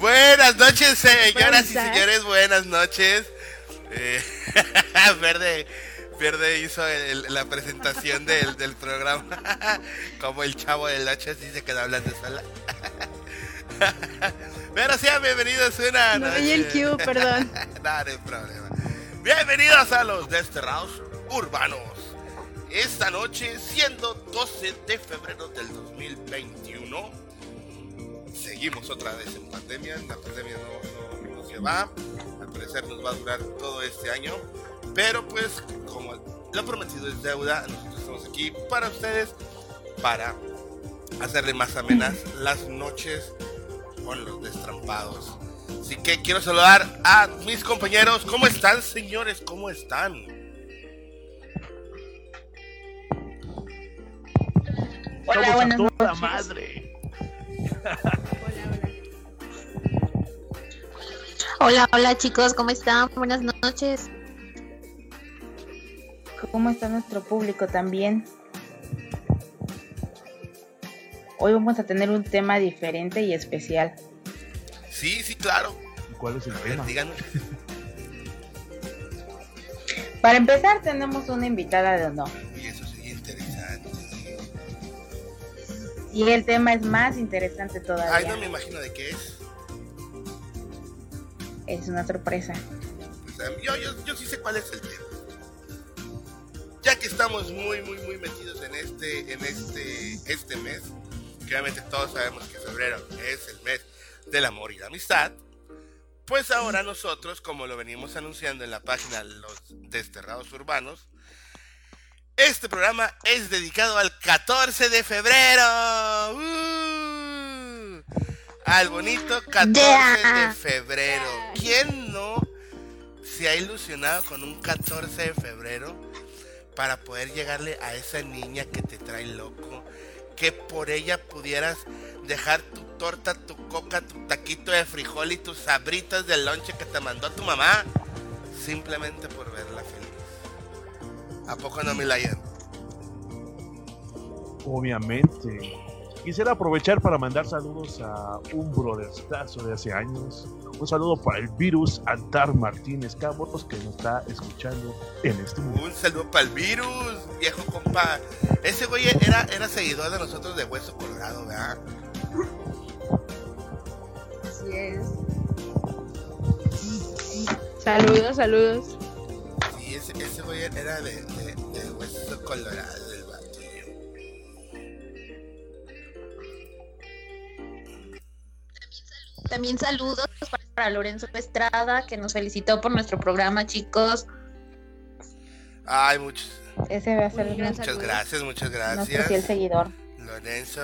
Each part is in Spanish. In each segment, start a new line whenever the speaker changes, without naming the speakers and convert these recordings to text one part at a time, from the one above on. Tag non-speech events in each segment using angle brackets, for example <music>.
Buenas noches, señoras y señores, buenas noches. Eh, <laughs> Verde, Verde hizo la presentación del, del programa <laughs> como el chavo del 8 así se quedó hablando sola. <laughs> Pero sean bienvenidos una
no noche. el Q, perdón.
no, no hay problema. Bienvenidos a los Desterrados Urbanos. Esta noche, siendo 12 de febrero del 2021, seguimos otra vez en pandemia. La pandemia no, no, no se va. Al parecer nos va a durar todo este año. Pero pues, como lo prometido es deuda, nosotros estamos aquí para ustedes, para hacerle más amenas las noches con los destrampados. Así que quiero saludar a mis compañeros. ¿Cómo están, señores? ¿Cómo están?
Hola, buenas
toda madre.
Hola, hola chicos, ¿cómo están? Buenas noches.
¿Cómo está nuestro público también? Hoy vamos a tener un tema diferente y especial.
Sí, sí, claro.
¿Cuál es el tema?
Díganos.
Para empezar, tenemos una invitada de honor.
Y
el tema es más interesante todavía.
Ay, no me imagino de qué es.
Es una sorpresa.
Pues, yo, yo, yo sí sé cuál es el tema. Ya que estamos muy, muy, muy metidos en este, en este, este mes, que obviamente todos sabemos que febrero es el mes del amor y la amistad, pues ahora nosotros, como lo venimos anunciando en la página Los Desterrados Urbanos, este programa es dedicado al 14 de febrero. ¡Uh! al bonito 14 de febrero. ¿Quién no se ha ilusionado con un 14 de febrero para poder llegarle a esa niña que te trae loco? Que por ella pudieras dejar tu torta, tu coca, tu taquito de frijol y tus sabritas de lonche que te mandó tu mamá. Simplemente por verla feliz. ¿A poco no, me la
Obviamente. Quisiera aprovechar para mandar saludos a un brotherstazo de hace años. Un saludo para el virus Antar Martínez Campos que nos está escuchando en este momento.
Un saludo para el virus, viejo compa. Ese güey era, era seguidor de nosotros de Hueso Colorado, ¿verdad?
Así es. Saludos, saludos.
Ese, ese güey era de, de, de Hueso Colorado, del batillo.
También saludos para Lorenzo Estrada, que nos felicitó por nuestro programa, chicos.
Ay, muchos.
Ese va a ser
Muchas
Muchas gracias, muchas
nuestro
gracias.
fiel seguidor.
Lorenzo.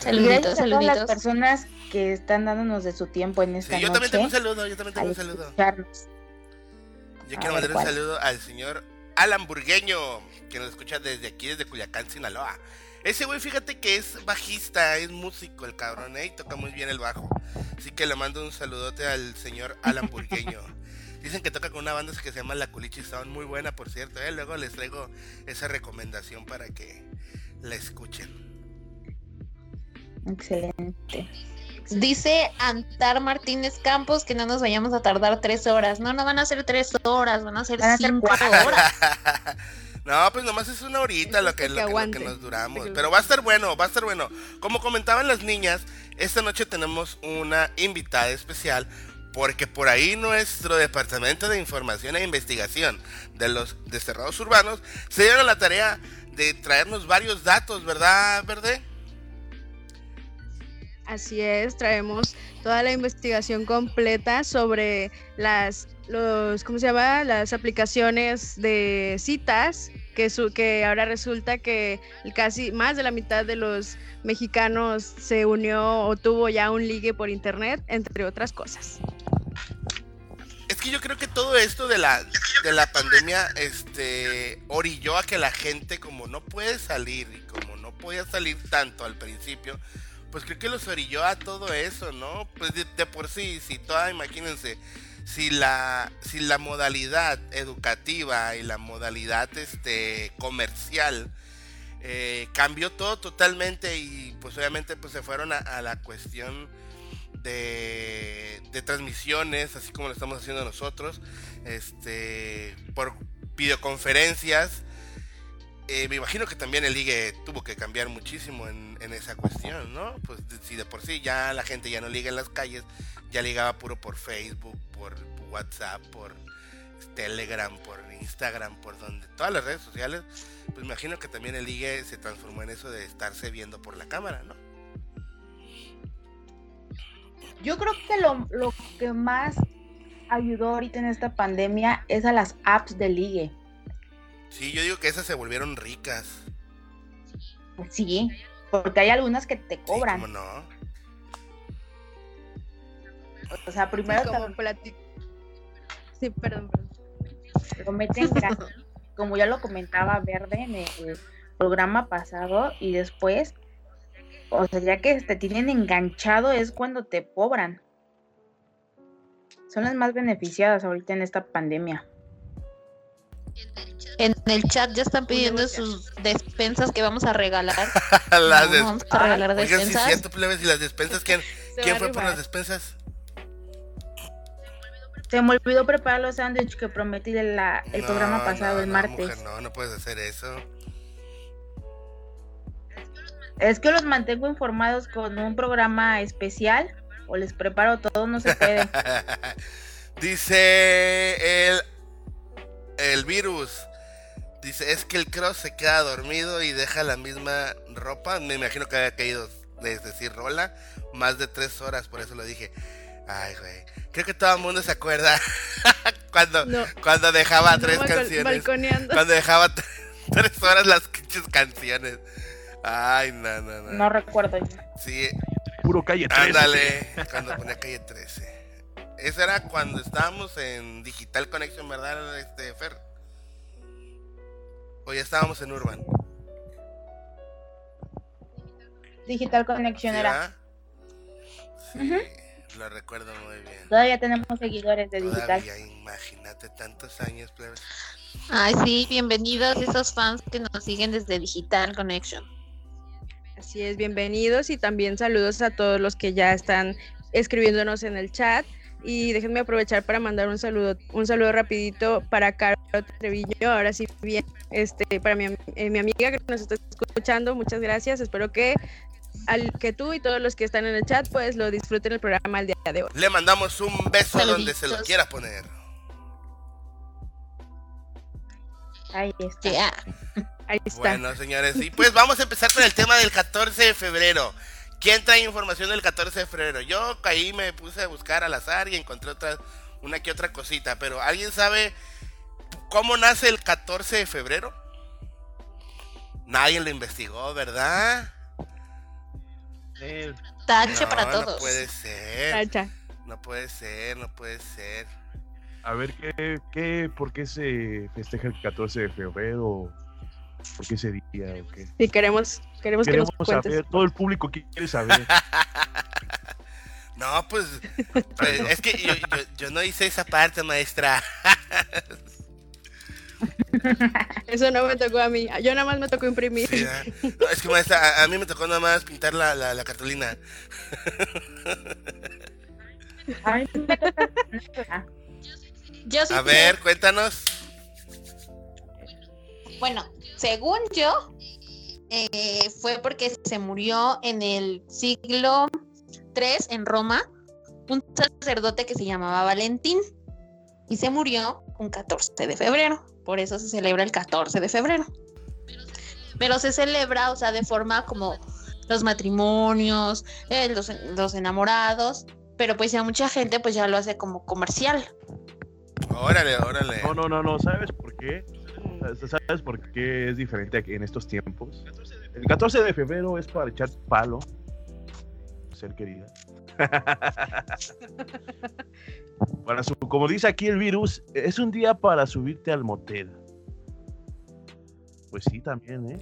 Saluditos,
gracias a todas las
saluditos.
personas que están dándonos de su tiempo en esta
Sí, yo
noche.
también tengo un saludo, yo también tengo un saludo.
escucharnos.
Yo quiero mandar un saludo al señor Alan Burgueño, que nos escucha desde aquí, desde Culiacán, Sinaloa. Ese güey, fíjate que es bajista, es músico el cabrón, ¿eh? Y toca muy bien el bajo. Así que le mando un saludote al señor Alan Burgueño. <laughs> Dicen que toca con una banda que se llama La Culichi Sound, muy buena por cierto, ¿eh? Luego les traigo esa recomendación para que la escuchen.
Excelente.
Dice Antar Martínez Campos que no nos vayamos a tardar tres horas. No, no van a ser tres horas, van a ser
Van a
cinco
cuatro.
horas. <laughs>
No, pues nomás es una horita lo que,
que
lo que- lo que
aguante.
nos duramos. Pero va a estar bueno, va a estar bueno. Como comentaban las niñas, esta noche tenemos una invitada especial porque por ahí nuestro departamento de información e investigación de los desterrados urbanos se dieron la tarea de traernos varios datos, ¿verdad, Verde?
Así es, traemos toda la investigación completa sobre las los ¿cómo se llama? las aplicaciones de citas que su, que ahora resulta que casi más de la mitad de los mexicanos se unió o tuvo ya un ligue por internet, entre otras cosas.
Es que yo creo que todo esto de la, de la pandemia este, orilló a que la gente, como no puede salir y como no podía salir tanto al principio, pues creo que los orilló a todo eso, ¿no? Pues de, por sí, si toda, imagínense, si la, si la modalidad educativa y la modalidad este, comercial eh, cambió todo totalmente y pues obviamente pues se fueron a, a la cuestión de, de transmisiones, así como lo estamos haciendo nosotros, este, por videoconferencias. Eh, me imagino que también el ligue tuvo que cambiar muchísimo en, esa cuestión, ¿no? Pues si de por sí ya la gente ya no liga en las calles, ya ligaba puro por Facebook, por WhatsApp, por Telegram, por Instagram, por donde, todas las redes sociales, pues me imagino que también el ligue se transformó en eso de estarse viendo por la cámara, ¿no?
Yo creo que lo, lo que más ayudó ahorita en esta pandemia es a las apps de ligue.
Sí, yo digo que esas se volvieron ricas.
Sí, porque hay algunas que te cobran.
Sí, ¿Cómo no?
O sea, primero
como
te
plati- Sí, perdón, perdón.
meten como ya lo comentaba Verde en el programa pasado, y después, o sea, ya que te tienen enganchado es cuando te cobran. Son las más beneficiadas ahorita en esta pandemia.
En el chat ya están pidiendo sus despensas que vamos a regalar. <laughs>
las
No,
des-
vamos a regalar
Oigan, sí es
despensas.
cierto, plebes, y las despensas, <laughs> ¿quién,
Se
¿quién
va a
fue por las despensas?
Se me olvidó preparar los sándwiches que prometí la- el
No,
programa pasado,
no,
el
no,
martes.
mujer, no, no puedes hacer eso.
Es que los mantengo informados con un programa especial o les preparo todo, no se puede. <laughs>
Dice el, el virus. Dice, es que el cross se queda dormido y deja la misma ropa. Me imagino que había caído, es decir, rola, más de tres horas, por eso lo dije. Ay, güey. Creo que todo el mundo se acuerda <laughs> cuando,
No.
cuando dejaba tres canciones. Cuando dejaba <laughs> tres horas las pinches canciones. Ay, no, no, no.
No recuerdo.
Sí,
Puro calle 13.
ándale. Cuando ponía calle 13. Eso era cuando estábamos en Digital Connection, ¿verdad, este Fer? O ya estábamos en Urban.
Digital Connection
¿Sí,
era.
Sí, lo recuerdo muy bien.
Todavía tenemos seguidores de digital.
Todavía, imagínate tantos años, plebes.
Ay, sí, bienvenidos esos fans que nos siguen desde Digital Connection.
Así es, bienvenidos y también saludos a todos los que ya están escribiéndonos en el chat. Y déjenme aprovechar para mandar un saludo, un saludo rapidito para Caro Treviño, ahora sí bien, este, para mi, eh, mi amiga que nos está escuchando, muchas gracias. Espero que al que tú y todos los que están en el chat, pues lo disfruten el programa el día de hoy.
Le mandamos un beso donde se lo
Saluditos.
quiera poner.
Ahí está.
Ahí está.
Bueno, señores, y pues vamos a empezar con el tema del 14 de febrero. ¿Quién trae información del 14 de febrero? Yo ahí me puse a buscar al azar y encontré otra, una que otra cosita, pero ¿alguien sabe cómo nace el 14 de febrero? Nadie lo investigó, ¿verdad?
Eh,
Tache
No,
para
no
todos.
puede ser.
Tacha.
No puede ser, no puede ser.
a ver, ¿qué, qué, ¿por qué se festeja el 14 de febrero? ¿Por qué ese día o qué?
Y queremos, queremos, que
Queremos
nos cuentes.
saber, todo el público quiere saber. <laughs>
No, pues, pues, es que yo, yo- yo no hice esa parte, maestra. <laughs>
Eso no me tocó a mí. Yo nada más me tocó imprimir.
Sí. No, es que maestra, a, a mí me tocó nada más pintar la, la, la cartulina. <laughs>
A
ver, cuéntanos.
Bueno, según yo, eh, fue porque se murió en el siglo III en Roma un sacerdote que se llamaba Valentín y se murió un 14 de febrero. Por eso se celebra el 14 de febrero. Pero se celebra, o sea, de forma como los matrimonios, eh, los, los enamorados, pero pues ya mucha gente pues ya lo hace como comercial.
Órale, órale.
No, no, no, no, ¿sabes por qué? ¿Sabes por qué es diferente en estos tiempos? El 14 de febrero es para echar palo, ser querida. <laughs> Para su, como dice aquí el virus, es un día para subirte al motel. Pues sí, también, ¿eh?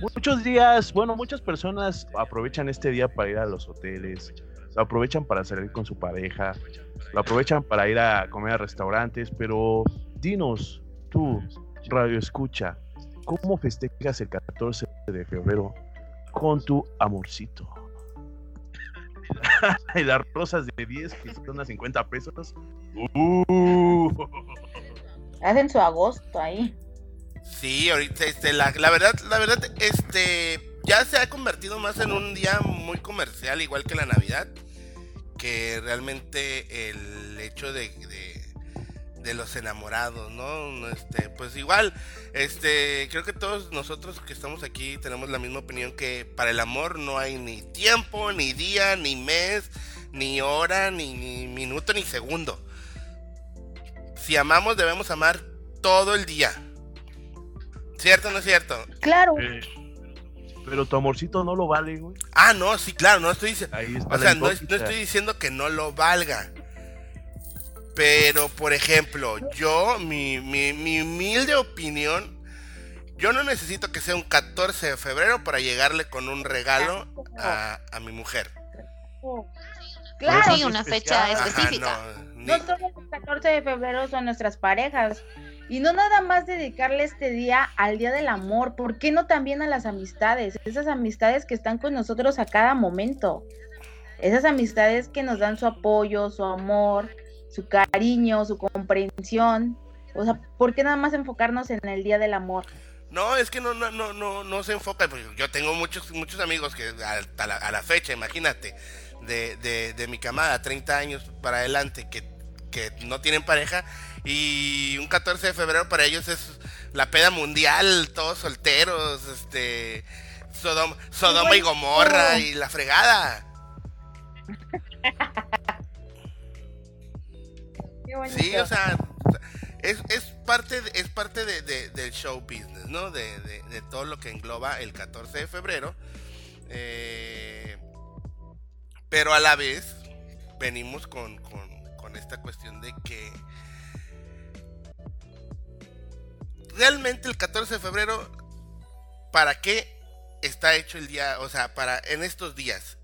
Muchos días, bueno, muchas personas aprovechan este día para ir a los hoteles, lo aprovechan para salir con su pareja, lo aprovechan para ir a comer a restaurantes, pero dinos, tú, Radio Escucha, ¿cómo festejas el 14 de febrero con tu amorcito? <laughs> y las rosas de 10 que son a 50 pesos. Uh.
Hacen su agosto ahí.
Sí, ahorita este, la, la verdad, la verdad, este, ya se ha convertido más en un día muy comercial, igual que la Navidad, que realmente el hecho de, de, de los enamorados, ¿no? Este, pues igual, este, creo que todos nosotros que estamos aquí tenemos la misma opinión que para el amor no hay ni tiempo, ni día, ni mes, ni hora, ni, ni minuto, ni segundo. Si amamos debemos amar todo el día. ¿Cierto o no es cierto?
Claro.
Eh, pero tu amorcito no lo vale, güey.
Ah, no, sí, claro, no estoy diciendo. O sea, no, estoy diciendo que no lo valga. Pero, por ejemplo, yo, mi, mi, mi humilde opinión, yo no necesito que sea un 14 de febrero para llegarle con un regalo a, a mi mujer.
Claro.
Sí, una fecha
especial.
Ajá,
específica.
no, ni-
No todos los 14 de febrero son nuestras parejas. Y no nada más dedicarle este día al Día del Amor. ¿Por qué no también a las amistades? Esas amistades que están con nosotros a cada momento. Esas amistades que nos dan su apoyo, su amor, su cariño, su comprensión. O sea, ¿por qué nada más enfocarnos en el Día del Amor?
No, es que no, no, no, no, no se enfoca. porque Yo tengo muchos, muchos amigos que a, a la, a la fecha, imagínate, de, de, de mi camada, 30 años para adelante, que, que no tienen pareja. Y un 14 de febrero para ellos es la peda mundial, todos solteros, este, Sodoma, Sodoma y Gomorra y la fregada. <laughs> Sí, o sea, es, es parte, es parte de, de- del show business, ¿no? De, de- de todo lo que engloba el 14 de febrero. Eh, pero a la vez venimos con, con- con esta cuestión de que realmente el 14 de febrero, ¿para qué está hecho el día? O sea, para en estos días.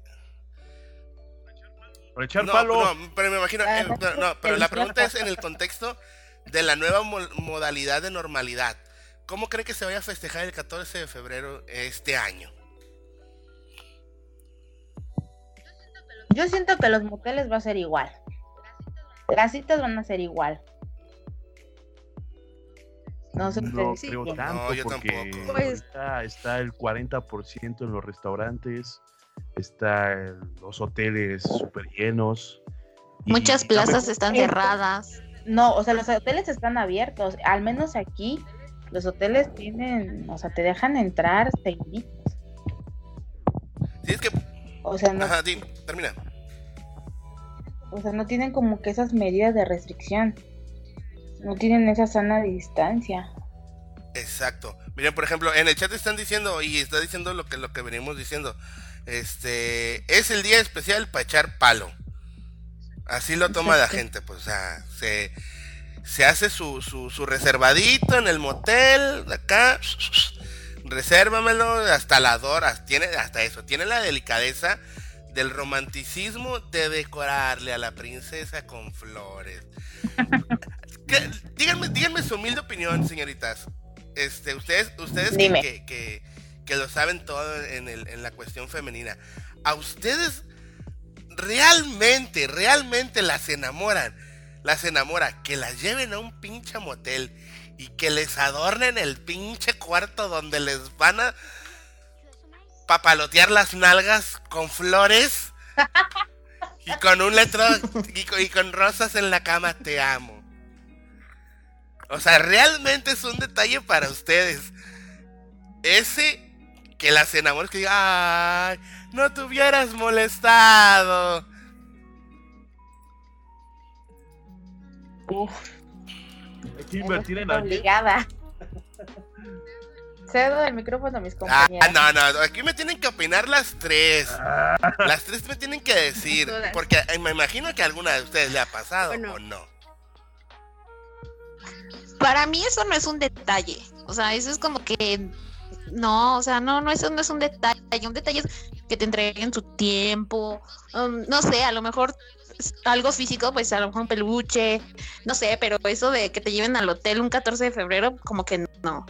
Por echar
No,
palo.
no, pero me imagino,
no,
pero, no, pero
el
la pregunta es en el contexto de la nueva mo- modalidad de normalidad. ¿Cómo cree que se vaya a festejar el 14 de febrero este año?
Yo siento que los moteles va a ser igual. Las citas van a ser igual. No sé
No creo tanto
No, yo
porque
tampoco.
Pues-
ahorita está el 40% en los restaurantes, está en los hoteles súper llenos.
Muchas
la
plazas están cerradas.
No, o sea, los hoteles están abiertos. Al menos aquí, los hoteles tienen, o sea, te dejan entrar seguiditos.
Si es que,
O sea, no,
ajá, di, termina.
o sea, no tienen como que esas medidas de restricción. No tienen esa sana distancia.
Exacto. Miren, por ejemplo, en el chat están diciendo, y está diciendo lo que, lo que venimos diciendo, este, es el día especial para echar palo. Así lo toma la <laughs> gente, pues, o sea, se, se hace su, su, su reservadito en el motel, acá, resérvamelo, hasta la Dora, tiene hasta eso, tiene la delicadeza del romanticismo de decorarle a la princesa con flores. <laughs> Díganme, díganme su humilde opinión, señoritas. Este, ustedes, ustedes
Dime.
que, que- que lo saben todo en, el- en la cuestión femenina, ¿a ustedes realmente, realmente las enamoran? Las enamora que las lleven a un pinche motel y que les adornen el pinche cuarto donde les van a papalotear las nalgas con flores y con un letrero y con, y con rosas en la cama, te amo. O sea, realmente es un detalle para ustedes. Ese que las enamores que diga, ay, no te hubieras molestado.
Uf,
Hay que invertir en alguien.
obligada. Cedo el micrófono a mis
Ah,
compañeras.
no, no, aquí me tienen que opinar las tres. Las tres me tienen que decir, porque eh, me imagino que a alguna de ustedes le ha pasado
Bueno.
o no.
Para mí eso no es un detalle. O sea, eso es como que no, o sea, no, no, eso no es un detalle. Un detalle es que te entreguen su tiempo. um, no sé, a lo mejor algo físico, pues a lo mejor un peluche, no sé, pero eso de que te lleven al hotel un 14 de febrero, como que no.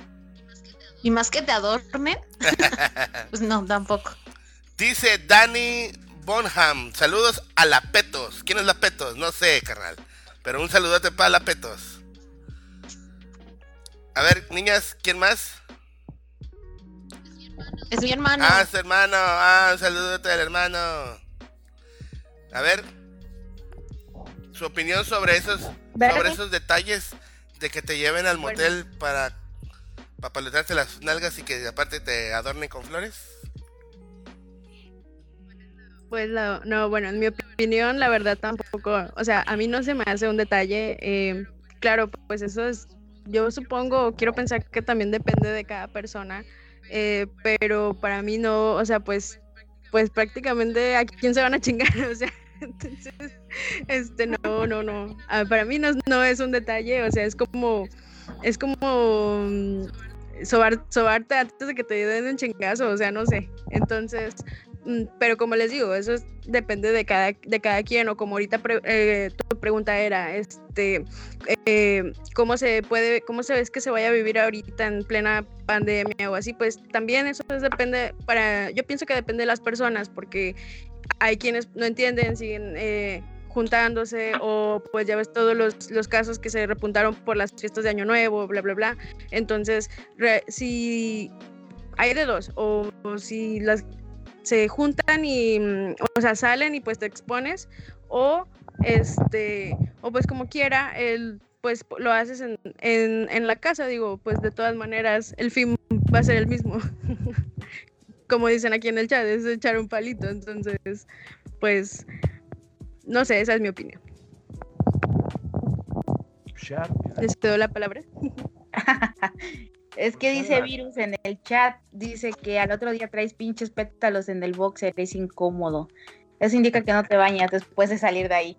Y más que te adornen, <laughs> pues no, tampoco.
Dice Dani Bonham, saludos a la Petos. ¿Quién es la Petos? No sé, carnal. Pero un saludote para la Petos. A ver, niñas, ¿quién más?
Es mi hermano.
Ah, su hermano. Ah, un saludote al hermano. A ver, su opinión sobre esos,
¿Verde?
sobre esos detalles de que te lleven al
Bueno.
motel para, para paletarte las nalgas y que aparte te adornen con flores.
Pues la- no, bueno, en mi opinión, la verdad tampoco, o sea, a mí no se me hace un detalle. eh, claro, pues eso es, yo supongo, quiero pensar que también depende de cada persona, eh, pero para mí no, o sea, pues, pues prácticamente a quién se van a chingar, <laughs> o sea, <laughs> entonces, este, no, no, no, ah, para mí no, no es un detalle, o sea, es como, es como mm, sobar, sobarte antes de que te den un chingazo, o sea, no sé, entonces, pero como les digo, eso es- depende de cada, de cada quien, o como ahorita eh, tu pregunta era, este, eh, ¿cómo se puede, cómo se ves que se vaya a vivir ahorita en plena pandemia o así? Pues también eso es depende, para, yo pienso que depende de las personas, porque hay quienes no entienden, siguen eh, juntándose, o pues ya ves todos los, los casos que se repuntaron por las fiestas de Año Nuevo, bla, bla, bla. Entonces, si hay de dos, o si las se juntan y, mm, o sea, salen y pues te expones, o este, o pues como quiera, el, pues lo haces en, en, en la casa, digo, pues de todas maneras el fin va a ser el mismo. <laughs> como dicen aquí en el chat, es echar un palito, entonces, pues, no sé, esa es mi opinión. Les doy la palabra. <laughs>
Es que dice Virus en el chat, dice que al otro día traes pinches pétalos en el boxer, es incómodo. Eso indica que no te bañas después de salir de ahí.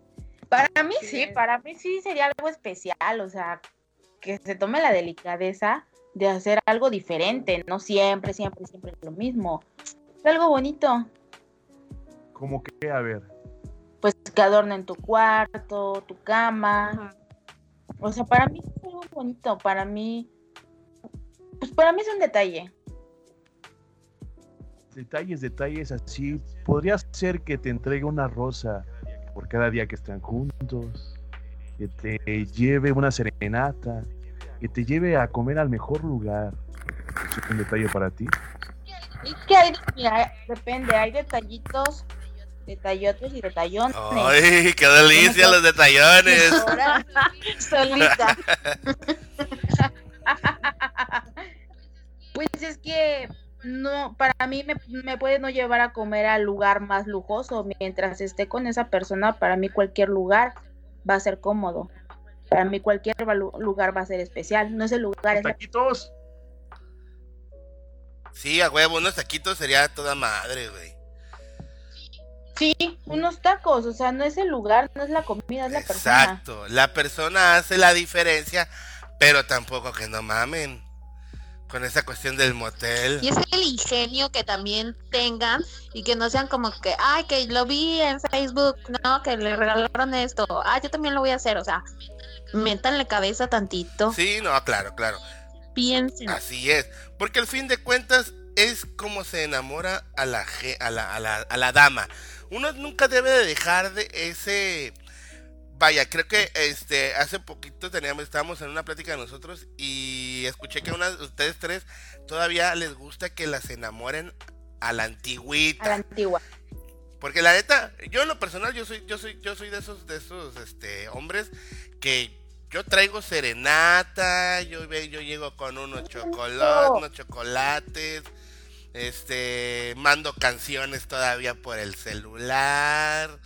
Para mí sí, para mí sí sería algo especial, o sea, que se tome la delicadeza de hacer algo diferente, no siempre, siempre, siempre lo mismo. Es algo bonito,
Como que, a ver,
pues que adornen tu cuarto, tu cama. O sea, para mí es algo bonito, para mí, pues para mí es un detalle.
detalles, detalles así. Podría ser que te entregue una rosa por cada día que están juntos, que te lleve una serenata, que te lleve a comer al mejor lugar. ¿Eso es un detalle para ti?
¿Y qué hay? Mira, depende, hay detallitos, detallotes y detallones.
¡Ay, qué delicia los detallones! <laughs>
Ahora, solita. <laughs> Pues es que no, para mí me, me puede no llevar a comer al lugar más lujoso. Mientras esté con esa persona, para mí cualquier lugar va a ser cómodo. Para mí cualquier lugar va a ser especial. No es el lugar, es la
Taquitos.
Sí, a huevo, unos taquitos sería toda madre, güey.
Sí, unos tacos, o sea, no es el lugar, no es la comida, es la persona.
Exacto, la persona hace la diferencia, pero tampoco que no mamen con esa cuestión del motel.
Y es el ingenio que también tengan y que no sean como que, ay, que lo vi en Facebook, no, que le regalaron esto, ah, yo también lo voy a hacer, o sea, métanle cabeza tantito,
Sí, no, claro, claro.
piensen.
Así es, porque al fin de cuentas es como se enamora a la, a la, a la, a la dama. Uno nunca debe de dejar de ese... Vaya, creo que este hace poquito teníamos, estábamos en una plática de nosotros y escuché que una de ustedes tres todavía les gusta que las enamoren a la antigüita.
A la antigua.
Porque la neta, yo en lo personal, yo soy, yo soy, yo soy de esos, de esos, este, hombres que yo traigo serenata, yo, yo llego con unos chocolates, unos chocolates, este, mando canciones todavía por el celular,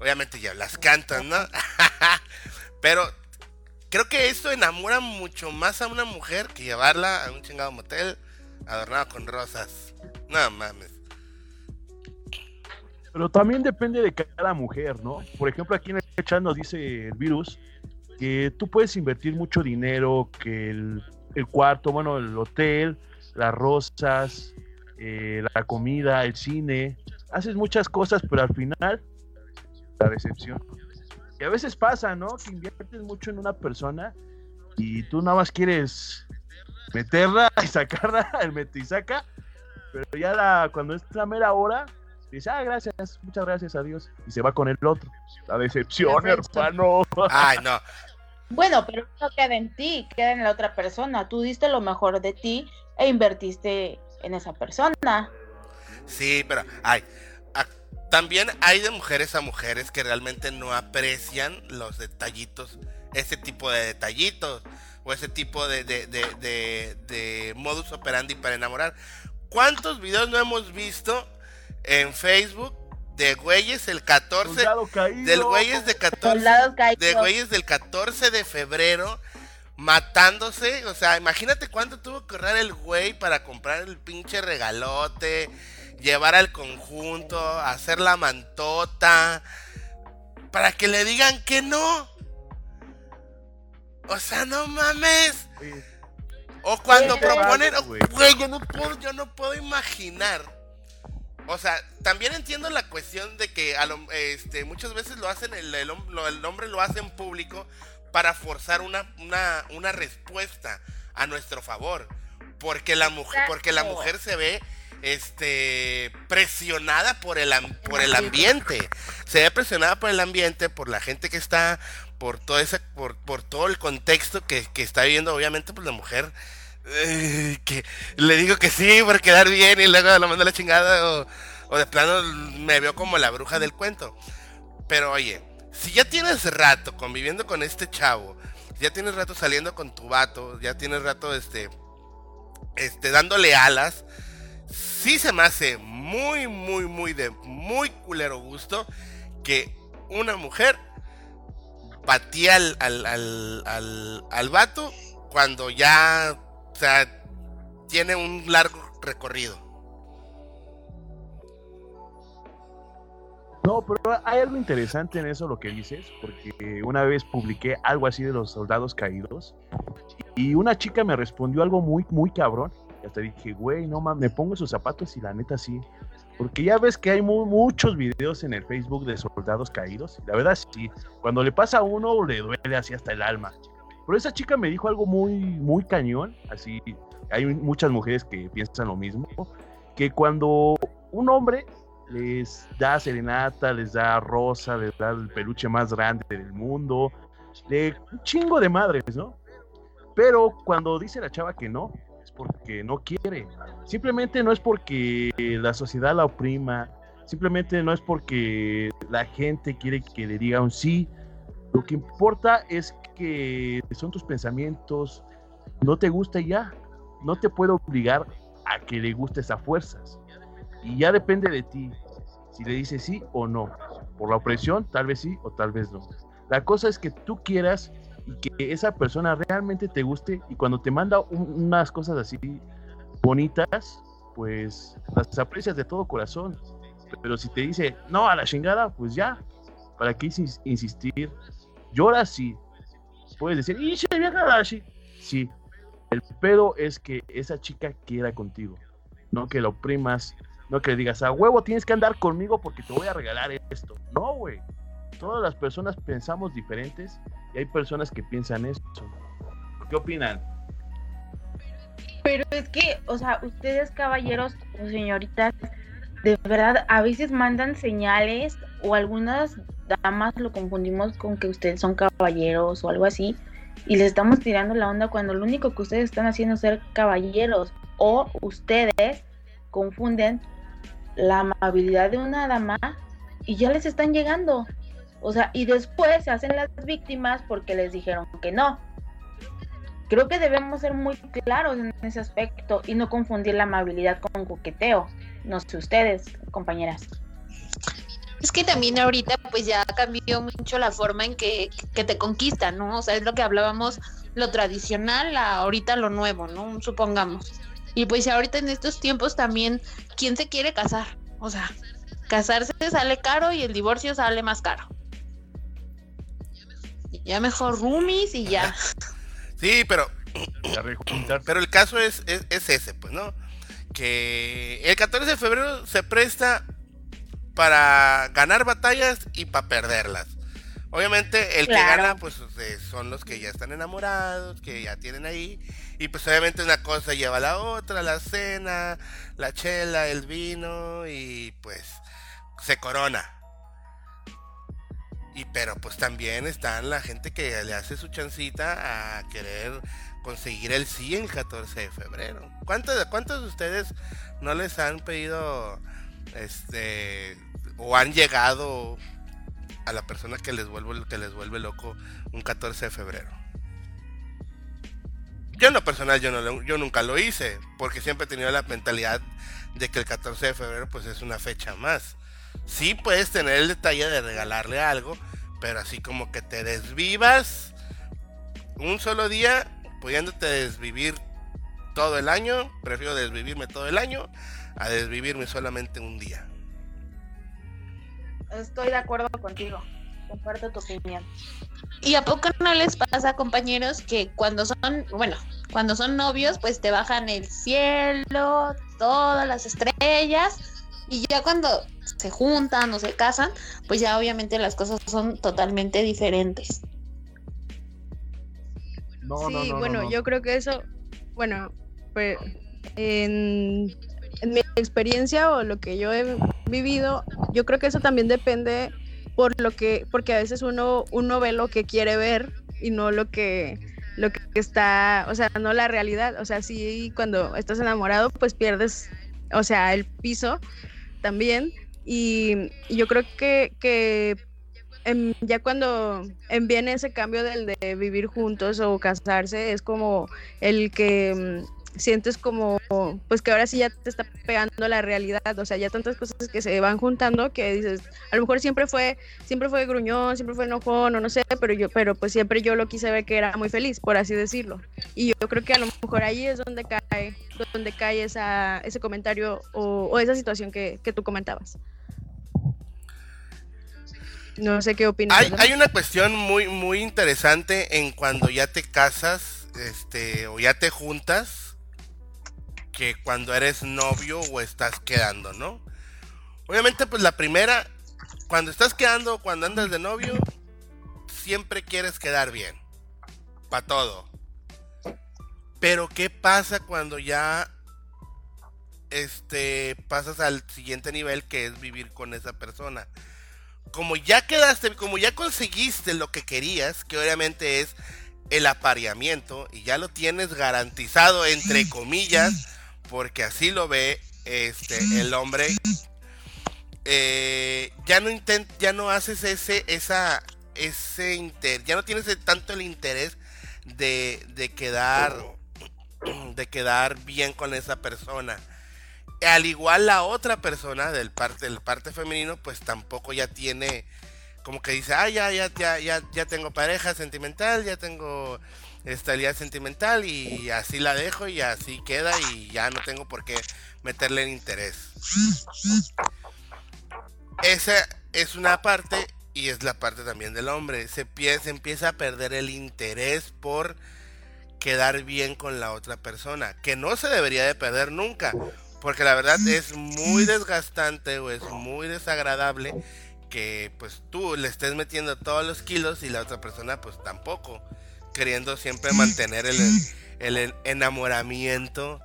obviamente ya las cantan, ¿no? <laughs> Pero creo que esto enamora mucho más a una mujer que llevarla a un chingado motel adornado con rosas. No mames.
Pero también depende de cada mujer, ¿no? Por ejemplo, aquí en el chat nos dice el virus que tú puedes invertir mucho dinero, que el, cuarto, bueno, el hotel, las rosas, eh, la comida, el cine, haces muchas cosas, pero al final, la decepción. Y a veces pasa, ¿no? Que inviertes mucho en una persona y tú nada más quieres meterla y sacarla, <laughs> el mete y saca, pero ya la, cuando es la mera hora, dice, ah, gracias, muchas gracias, adiós. Y se va con el otro. La decepción, hermano.
Ay, no.
Bueno, pero no queda en ti, queda en la otra persona. Tú diste lo mejor de ti e invertiste en esa persona.
Sí, pero ay, a- también hay de mujeres a mujeres que realmente no aprecian los detallitos, ese tipo de detallitos o ese tipo de, de, de, de- de modus operandi para enamorar. ¿Cuántos videos no hemos visto en Facebook de güeyes el 14
Soldado caído.
del güeyes de 14
Soldados caídos.
de güeyes del 14 de febrero matándose, o sea, imagínate cuánto tuvo que ahorrar el güey para comprar el pinche regalote, llevar al conjunto, hacer la mantota, para que le digan que no. O sea, no mames. O cuando proponen,
Güey.
yo no puedo, yo no puedo imaginar. O sea, también entiendo la cuestión de que a lo- este, muchas veces lo hacen, el, el el hombre lo hace en público para forzar una, una, una respuesta a nuestro favor. Porque la mujer, porque la mujer se ve este presionada por el por el ambiente. Se ve presionada por el ambiente, por la gente que está, por todo ese, por, por todo el contexto que, que está viviendo, obviamente, pues la mujer eh, que le digo que sí por quedar bien y luego lo mando a la chingada o, o de plano me veo como la bruja del cuento. Pero oye, si ya tienes rato conviviendo con este chavo, ya tienes rato saliendo con tu vato, ya tienes rato este este dándole alas, sí se me hace muy muy muy de muy culero gusto que una mujer patía al, al, al, al, vato cuando ya tiene un largo recorrido.
No, pero hay algo interesante en eso lo que dices, porque una vez publiqué algo así de los soldados caídos y una chica me respondió algo muy, muy cabrón. Hasta dije, güey, no mames, me pongo sus zapatos y la neta sí. Porque ya ves que hay mu- muchos videos en el Facebook de soldados caídos. La verdad sí, cuando le pasa a uno le duele así hasta el alma. Pero esa chica me dijo algo muy, muy cañón, así, hay muchas mujeres que piensan lo mismo, que cuando un hombre les da serenata, les da rosa, les da el peluche más grande del mundo, de un chingo de madres, ¿no? Pero cuando dice la chava que no, porque no quiere. Simplemente no es porque la sociedad la oprima, simplemente no es porque la gente quiere que le diga un sí. Lo que importa es que son tus pensamientos, no te gusta ya. No te puedo obligar a que le gustes a fuerzas. Y ya depende de ti si le dices sí o no. Por la opresión, tal vez sí o tal vez no. La cosa es que tú quieras y que esa persona realmente te guste y cuando te manda un- unas cosas así bonitas, pues las aprecias de todo corazón. Pero si te dice no a la chingada, pues ya. ¿Para qué insis- insistir? Llora sí. Puedes decir, y vieja la chi-". Sí. El pedo es que esa chica quiera contigo. No que lo oprimas no que le digas, a huevo tienes que andar conmigo porque te voy a regalar esto. No, güey. Todas las personas pensamos diferentes y hay personas que piensan eso. ¿Qué opinan?
Pero es que, o sea, ustedes caballeros o señoritas, de verdad, a veces mandan señales o algunas damas lo confundimos con que ustedes son caballeros o algo así y les estamos tirando la onda cuando lo único que ustedes están haciendo es ser caballeros o ustedes confunden la amabilidad de una dama y ya les están llegando. O sea, y después se hacen las víctimas porque les dijeron que no. Creo que debemos ser muy claros en ese aspecto y no confundir la amabilidad con coqueteo. No sé ustedes, compañeras.
Es que también ahorita pues ya cambió mucho la forma en que, que te conquistan, ¿no? O sea, es lo que hablábamos, lo tradicional, a ahorita lo nuevo, ¿no? Supongamos. Y pues ahorita en estos tiempos también, ¿quién se quiere casar? O sea, casarse sale caro y el divorcio sale más caro. Ya mejor roomies y ya. <laughs>
Sí, pero. Pero el caso es, es, es ese, pues, ¿no? Que el 14 de febrero se presta para ganar batallas y para perderlas. Obviamente el que gana pues eh, son los que ya están enamorados, que ya tienen ahí. Y pues obviamente una cosa lleva a la otra, la cena, la chela, el vino y pues se corona. Y pero pues también están la gente que le hace su chancita a querer conseguir el sí el 14 de febrero. ¿Cuántos, cuántos de ustedes no les han pedido este o han llegado a la persona que les vuelve que les vuelve loco un 14 de febrero? Yo en lo personal yo, no, yo nunca lo hice, porque siempre he tenido la mentalidad de que el 14 de febrero pues es una fecha más. Sí puedes tener el detalle de regalarle algo, pero así como que te desvivas un solo día, pudiéndote desvivir todo el año, prefiero desvivirme todo el año a desvivirme solamente un día.
Estoy de acuerdo contigo. Comparto tu opinión.
¿Y a poco no les pasa, compañeros, que cuando son, bueno, cuando son novios, pues te bajan el cielo, todas las estrellas, y ya cuando se juntan o se casan, pues ya obviamente las cosas son totalmente diferentes.
sí, bueno, yo creo que eso, bueno, pues en, en mi experiencia o lo que yo he vivido, yo creo que eso también depende por lo que, porque a veces uno, uno ve lo que quiere ver y no lo que, lo que está, o sea, no la realidad. O sea, sí, cuando estás enamorado, pues pierdes, o sea, el piso también. Y, yo creo que, que ya cuando viene ese cambio del de vivir juntos o casarse, es como el que sientes como, pues que ahora sí ya te está pegando la realidad, o sea, ya tantas cosas que se van juntando que dices, a lo mejor siempre fue, siempre fue gruñón, siempre fue enojón, o no sé, pero yo, pero pues siempre yo lo quise ver que era muy feliz, por así decirlo. Y yo creo que a lo mejor ahí es donde cae, donde cae esa, ese comentario o, esa situación que, que, tú comentabas. No sé qué opinas.
Hay, hay una cuestión muy, muy interesante en cuando ya te casas, este, o ya te juntas que cuando eres novio o estás quedando, ¿no? Obviamente, pues la primera, cuando estás quedando, cuando andas de novio, siempre quieres quedar bien. Para todo. Pero ¿qué pasa cuando ya este pasas al siguiente nivel que es vivir con esa persona? Como ya quedaste, como ya conseguiste lo que querías, que obviamente es el apareamiento y ya lo tienes garantizado entre comillas, porque así lo ve este el hombre. Eh, ya no intent, ya no haces ese, esa, ese inter, ya no tienes tanto el interés de, de quedar, de quedar bien con esa persona. Al igual la otra persona del parte, del parte femenino, pues tampoco ya tiene, como que dice, ah, ya, ya, ya, ya, ya tengo pareja sentimental, ya tengo estabilidad sentimental y así la dejo y así queda y ya no tengo por qué meterle en interés. Esa es una parte y es la parte también del hombre. Se, se empieza a perder el interés por quedar bien con la otra persona, que no se debería de perder nunca, porque la verdad es muy desgastante o es muy desagradable que pues tú le estés metiendo todos los kilos y la otra persona pues tampoco queriendo siempre mantener el, enamoramiento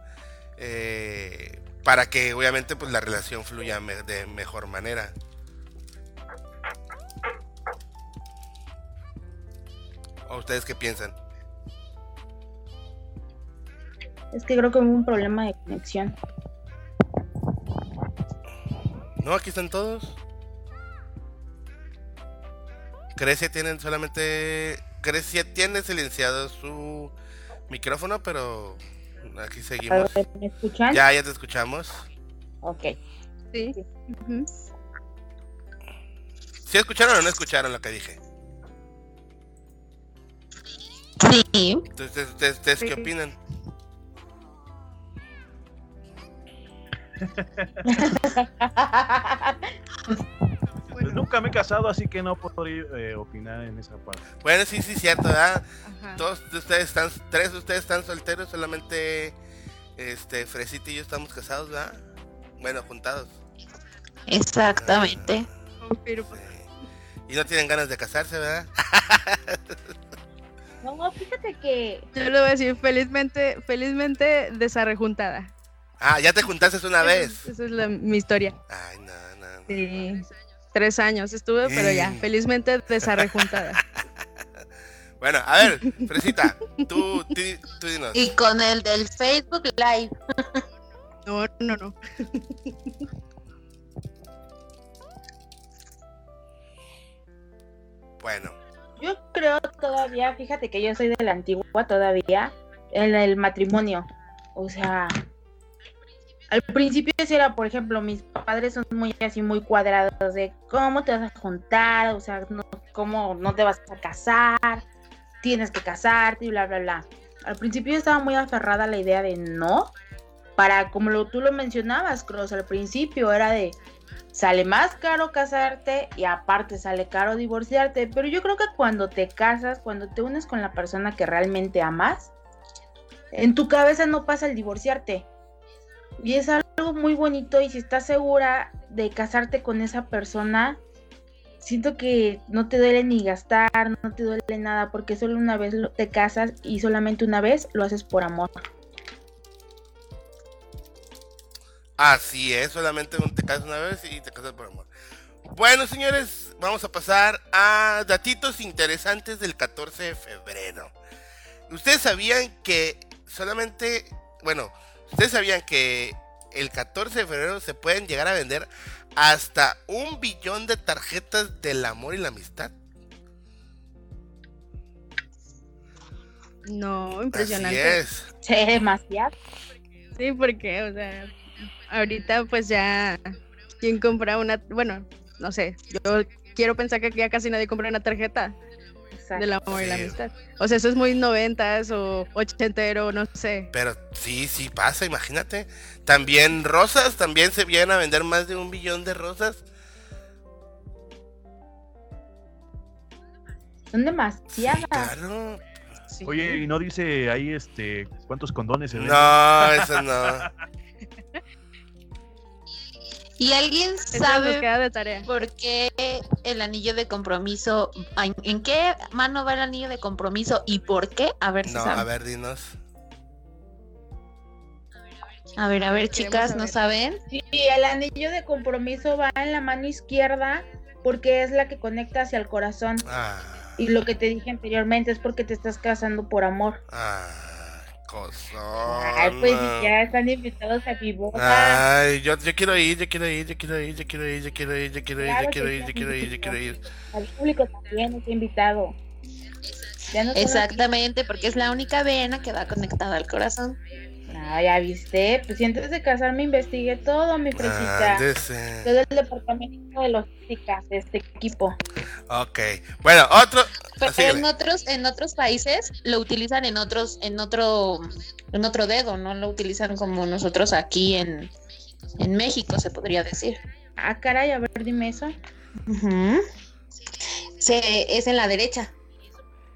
eh, para que obviamente pues la relación fluya de mejor manera. ¿O ustedes qué piensan?
Es que creo que hubo un problema de conexión.
No, aquí están todos. Grecia tienen solamente Grecia tiene silenciado su micrófono, pero aquí seguimos.
¿Me escuchan?
Ya, ya te escuchamos.
Ok.
Sí.
¿Sí escucharon o no escucharon lo que dije?
Sí.
Entonces, ¿ustedes, qué opinan?
Pues nunca me he casado, así que no puedo eh, opinar en esa parte.
Bueno, sí, sí, cierto, ¿verdad? Todos ustedes están, tres de ustedes están solteros, solamente este Fresita y yo estamos casados, ¿verdad? Bueno, juntados.
Exactamente.
Y no tienen ganas de casarse, ¿verdad?
no, fíjate que.
Yo lo voy a decir, felizmente, felizmente desarrejuntada.
Ah, ya te juntaste una vez.
Esa es la- mi historia.
Ay, no, no. no.
Sí, tres años estuve, pero ya,
Mm.
felizmente desarrejuntada. <laughs>
Bueno, a ver, Fresita, tú, ti- tú dinos.
Y con el del Facebook Live.
No, no, no.
Bueno,
Yo creo todavía, fíjate que yo soy de la antigua todavía, en el matrimonio. O sea, al principio era, por ejemplo, mis padres son muy así, muy cuadrados de cómo te vas a juntar, o sea, no, cómo no te vas a casar, tienes que casarte y bla, bla, bla. Al principio estaba muy aferrada a la idea de no, para como lo, tú lo mencionabas, Cross, al principio era de sale más caro casarte y aparte sale caro divorciarte, pero yo creo que cuando te casas, cuando te unes con la persona que realmente amas, en tu cabeza no pasa el divorciarte. Y es algo muy bonito y si estás segura de casarte con esa persona, siento que no te duele ni gastar, no te duele nada, porque solo una vez te casas y solamente una vez lo haces por amor.
así es, solamente te casas una vez y te casas por amor. Bueno, señores, vamos a pasar a datitos interesantes del 14 de febrero. Ustedes sabían que solamente, bueno, ustedes sabían que el 14 de febrero se pueden llegar a vender hasta un billón de tarjetas del amor y la amistad.
No,
Así
impresionante.
es.
Sí, demasiado.
Sí, porque, o sea, ahorita pues ya, ¿quién compra una? Bueno, no sé, yo quiero pensar que ya casi nadie compra una tarjeta
Exacto.
del amor y la amistad. O sea, eso es muy noventas o ochentero, no sé.
Pero sí, sí pasa, imagínate. También rosas, también se vienen a vender más de un billón de rosas.
Son
Sí,
demasiadas.
claro.
Sí.
Oye, y no dice ahí este cuántos condones se?
No, eso no. <laughs>
¿Y alguien sabe
de tarea.
por qué el anillo de compromiso? ¿En, en qué mano va el anillo de compromiso y por qué? A ver si
No,
saben.
a ver, dinos.
A ver, a ver, chicas, ¿no saben?
Sí, el anillo de compromiso va en la mano izquierda porque es la que conecta hacia el corazón.
Ah,
Y lo que te dije anteriormente es porque te estás casando por amor.
ah, cosón.
Ay, pues ya están invitados a mi boda.
Ay, yo, yo quiero ir, yo quiero ir, yo quiero ir, yo quiero ir, yo quiero ir, yo quiero ir, yo quiero ir, yo quiero ir, yo quiero ir.
Al público también está invitado. Ya no solo-
Exactamente, porque es la única vena que va conectada al corazón.
Ah, ya viste. Pues si antes de casarme investigué todo, mi fresita.
Ándese.
Todo el departamento de logística de este equipo.
Ok. Bueno, otro.
Pero
síguele.
en otros, en otros países lo utilizan en otros, en otro, en otro dedo, no lo utilizan como nosotros aquí en, en México, se podría decir.
Ah, caray, a ver, dime eso.
Se, es en la derecha.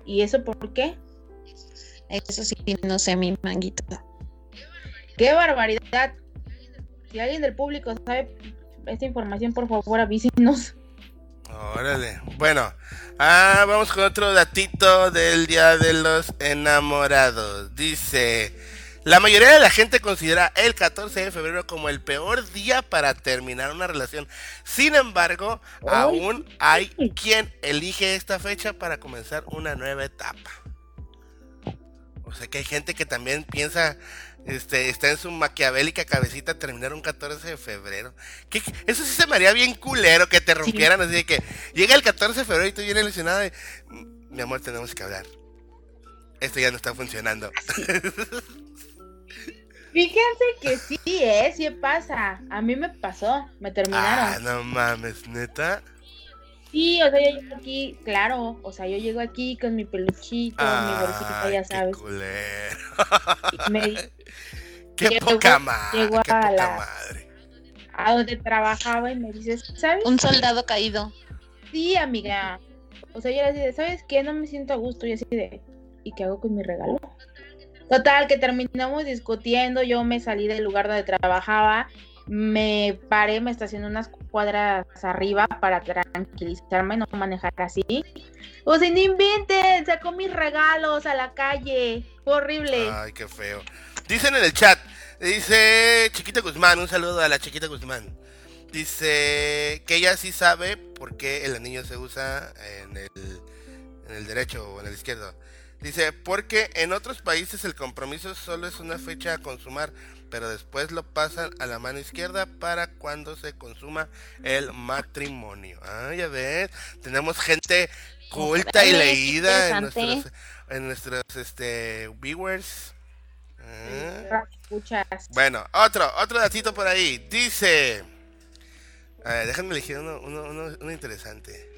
¿Y eso por qué?
Eso sí, no sé, mi manguito.
¡Qué barbaridad! Si alguien del público sabe esta información, por favor avísenos.
Órale. Bueno, ah, vamos con otro datito del Día de los Enamorados. Dice, la mayoría de la gente considera el 14 de febrero como el peor día para terminar una relación. Sin embargo,
Ay,
aún hay quien elige esta fecha para comenzar una nueva etapa. O sea que hay gente que también piensa, este, está en su maquiavélica cabecita terminar un 14 de febrero. ¿Qué- Eso sí se me haría bien culero que te rompieran así de que llega el 14 de febrero y tú vienes ilusionado de, "Mm, mi amor, tenemos que hablar. Esto ya no está funcionando. <laughs>
Fíjense que sí, ¿eh? Sí pasa. A mí me pasó, me terminaron.
Ah, no mames, neta.
Sí, o sea, yo llego aquí, claro, o sea, yo llego aquí con mi peluchito, mi bolsita,
Ay,
ya
qué
sabes.
culero.
me <laughs>
Qué poca madre.
llegó
qué
a
poca
la-
madre.
a donde trabajaba y me dices, ¿sabes?
Un soldado caído.
Sí, amiga. O sea, yo era así de, ¿sabes qué? No me siento a gusto. Y así de, ¿y qué hago con mi regalo? Total, que terminamos discutiendo. Yo me salí del lugar donde trabajaba. Me paré, me estacioné unas cuadras arriba para tranquilizarme, no manejar así. O sea, no inventen, sacó mis regalos a la calle. Fue horrible.
Ay, qué feo. Dicen en el chat, dice Chiquita Guzmán, un saludo a la Chiquita Guzmán. Dice que ella sí sabe por qué el anillo se usa en el, en el derecho o en el izquierdo. Dice, porque en otros países el compromiso solo es una fecha a consumar, pero después lo pasan a la mano izquierda para cuando se consuma el matrimonio. Ah, ya ves, tenemos gente culta y leída en nuestros, en nuestros este, viewers. Ah. Bueno, otro, otro datito por ahí. Dice. A ver, déjenme elegir uno, uno, uno- uno interesante.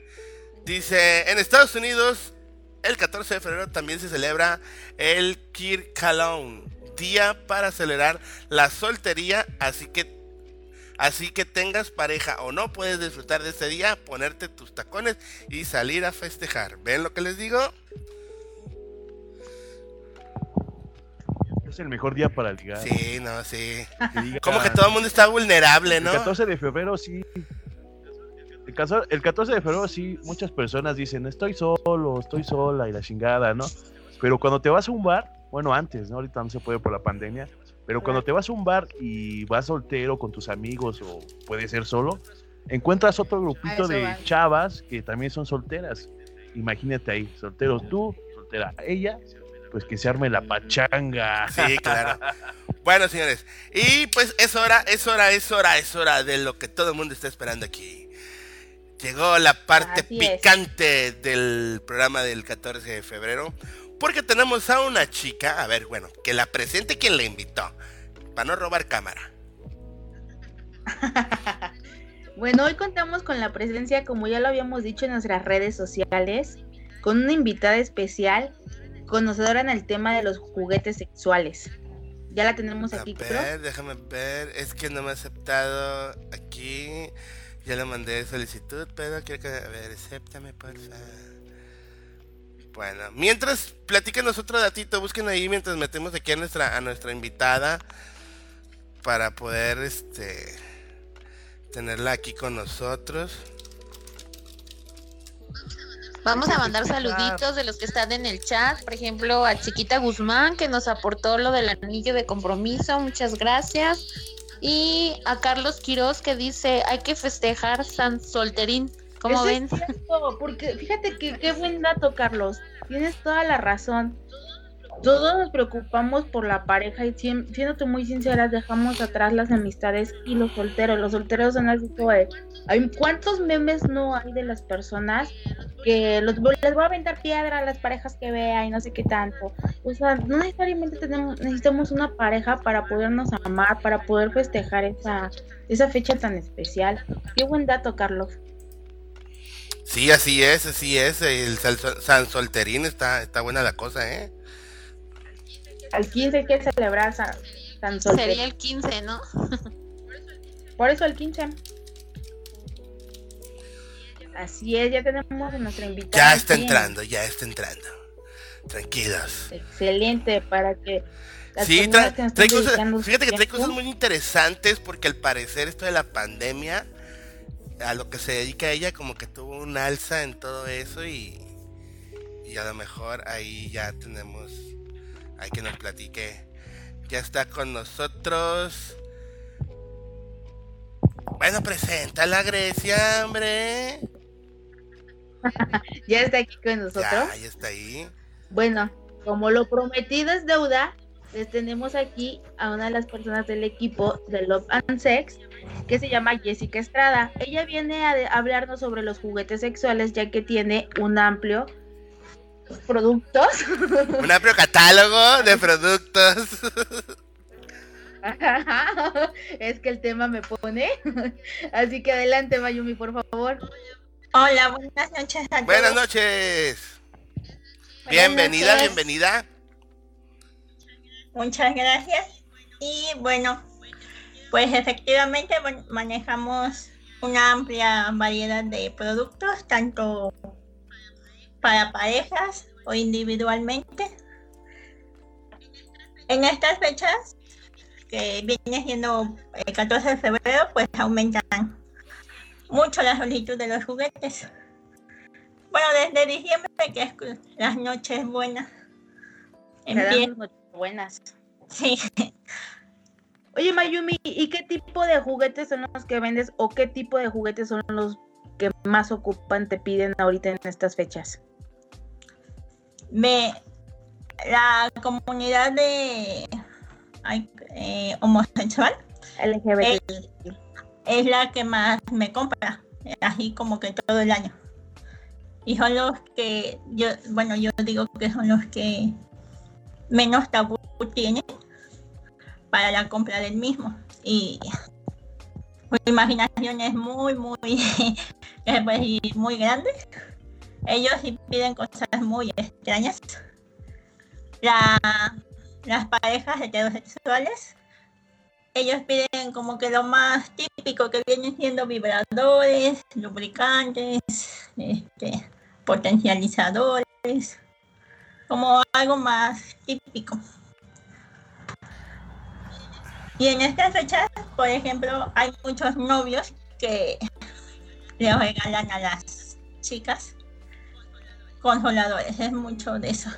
Dice, en Estados Unidos, el 14 de febrero también se celebra el Kirkalown, día para celebrar la soltería, así que así que tengas pareja o no puedes disfrutar de ese día, ponerte tus tacones y salir a festejar. ¿Ven lo que les digo?
Es el mejor día para ligar.
Sí, no, sí.
Que
Como que todo el mundo está vulnerable, ¿no?
El 14 de febrero sí. El 14, el 14 de febrero sí, muchas personas dicen, estoy solo, estoy sola y la chingada, ¿no? Pero cuando te vas a un bar, bueno, antes, ¿no? Ahorita no se puede por la pandemia, pero cuando te vas a un bar y vas soltero con tus amigos o puede ser solo, encuentras otro grupito de
va.
chavas que también son solteras. Imagínate ahí, solteros tú, soltera ella, pues que se arme la pachanga.
Sí, claro. Bueno, señores, y pues es hora, es hora, es hora, es hora de lo que todo el mundo está esperando aquí. Llegó la parte
Así es.
picante del programa del 14 de febrero, porque tenemos a una chica, a ver, bueno, que la presente quien la invitó, para no robar cámara. <laughs>
Bueno, hoy contamos con la presencia, como ya lo habíamos dicho en nuestras redes sociales, con una invitada especial, conocedora en el tema de los juguetes sexuales. Ya la tenemos
A
aquí, Cro.
ver, déjame ver, es que no me ha aceptado aquí. Ya le mandé solicitud, pero quiero que... A ver, acéptame, por favor. Bueno, mientras, platícanos otro datito, busquen ahí mientras metemos aquí a nuestra, a nuestra invitada para poder, este, tenerla aquí con nosotros.
Vamos a mandar saluditos de los que están en el chat. Por ejemplo, a Chiquita Guzmán, que nos aportó lo del anillo de compromiso. Muchas gracias. Y a Carlos Quiroz, que dice: hay que festejar San Solterín. ¿Cómo ven?
es cierto, porque fíjate que qué buen dato, Carlos. Tienes toda la razón. Todos nos preocupamos por la pareja y siéndote muy sinceras, dejamos atrás las amistades y los solteros. Los solteros son así como de, hay ¿Cuántos memes no hay de las personas que los, les voy a aventar piedra a las parejas que vea y no sé qué tanto? O sea, no necesariamente tenemos, necesitamos una pareja para podernos amar, para poder festejar esa, esa fecha tan especial. Qué buen dato, Carlos.
Sí, así es, así es. El sal- San Solterín está, está buena la cosa, ¿eh?
Al 15 hay que celebrar San, San
Sería
Solterín.
el 15, ¿no? <laughs>
Por eso el 15. Así es, ya tenemos a nuestra invitada.
Ya está entrando, ya está entrando. Tranquilos.
Excelente, para que las
Sí,
personas
trae,
que
trae cosas, fíjate que trae cosas muy interesantes porque al parecer esto de la pandemia, a lo que se dedica ella, como que tuvo un alza en todo eso y, y a lo mejor ahí ya tenemos, hay que nos platique. Ya está con nosotros. Bueno, presenta la Grecia, hombre. <laughs>
Ya está aquí con nosotros.
Ya, ya está ahí.
Bueno, como lo prometido es deuda, les tenemos aquí a una de las personas del equipo de Love and Sex que se llama Jessica Estrada. Ella viene a hablarnos sobre los juguetes sexuales ya que tiene un amplio productos. <laughs>
Un amplio catálogo de productos. <laughs>
es que el tema me pone. <laughs> Así que adelante, Mayumi, por favor.
Hola, buenas noches a
Buenas noches.
Buenas
Bienvenida,
noches.
bienvenida.
Muchas gracias. Y bueno, pues efectivamente manejamos una amplia variedad de productos, tanto para parejas o individualmente. En estas fechas, que viene siendo el 14 de febrero, pues aumentan mucho la solicitud de los juguetes. Bueno, desde diciembre, que es las noches buenas. Empiezan
buenas.
Sí, <laughs>
Oye, Mayumi, ¿y qué tipo de juguetes son los que vendes o qué tipo de juguetes son los que más ocupan, te piden ahorita en estas fechas?
Me, la comunidad de ay, eh, homosexual
LGBT.
es, es la que más me compra, así como que todo el año. Y son los que yo, bueno, yo digo que son los que menos tabú tienen para la compra del mismo. Y su imaginación es muy, muy, <laughs> muy grande. Ellos piden cosas muy extrañas. La- las parejas heterosexuales, ellos piden como que lo más típico que vienen siendo vibradores, lubricantes, este, potencializadores, como algo más típico. Y en estas fechas, por ejemplo, hay muchos novios que le regalan a las chicas consoladores, es mucho de eso.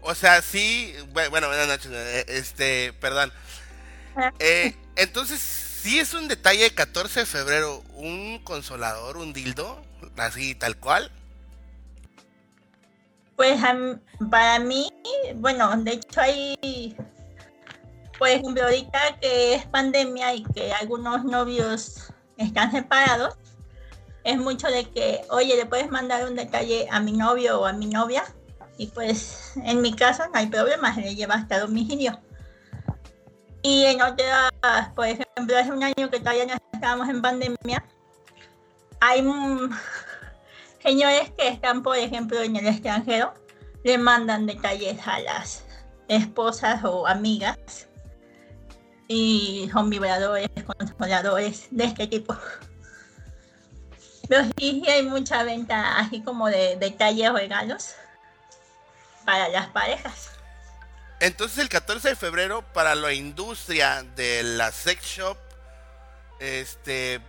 O sea, sí, bu- bueno, buenas noches, eh, este, perdón. Eh, entonces, sí es un detalle de 14 de febrero, un consolador, un dildo, así tal cual.
Pues para mí, bueno, de hecho hay, por ejemplo, ahorita que es pandemia y que algunos novios están separados, es mucho de que, oye, le puedes mandar un detalle a mi novio o a mi novia, y pues en mi caso no hay problema, se le lleva hasta domicilio. Y en otras, por ejemplo, hace un año que todavía no estábamos en pandemia, hay señores que están, por ejemplo, en el extranjero, le mandan detalles a las esposas o amigas y son vibradores, consoladores de este tipo. Pero sí hay mucha venta así como de detalles o regalos para las parejas.
Entonces, el 14 de febrero, para la industria de la sex shop, este,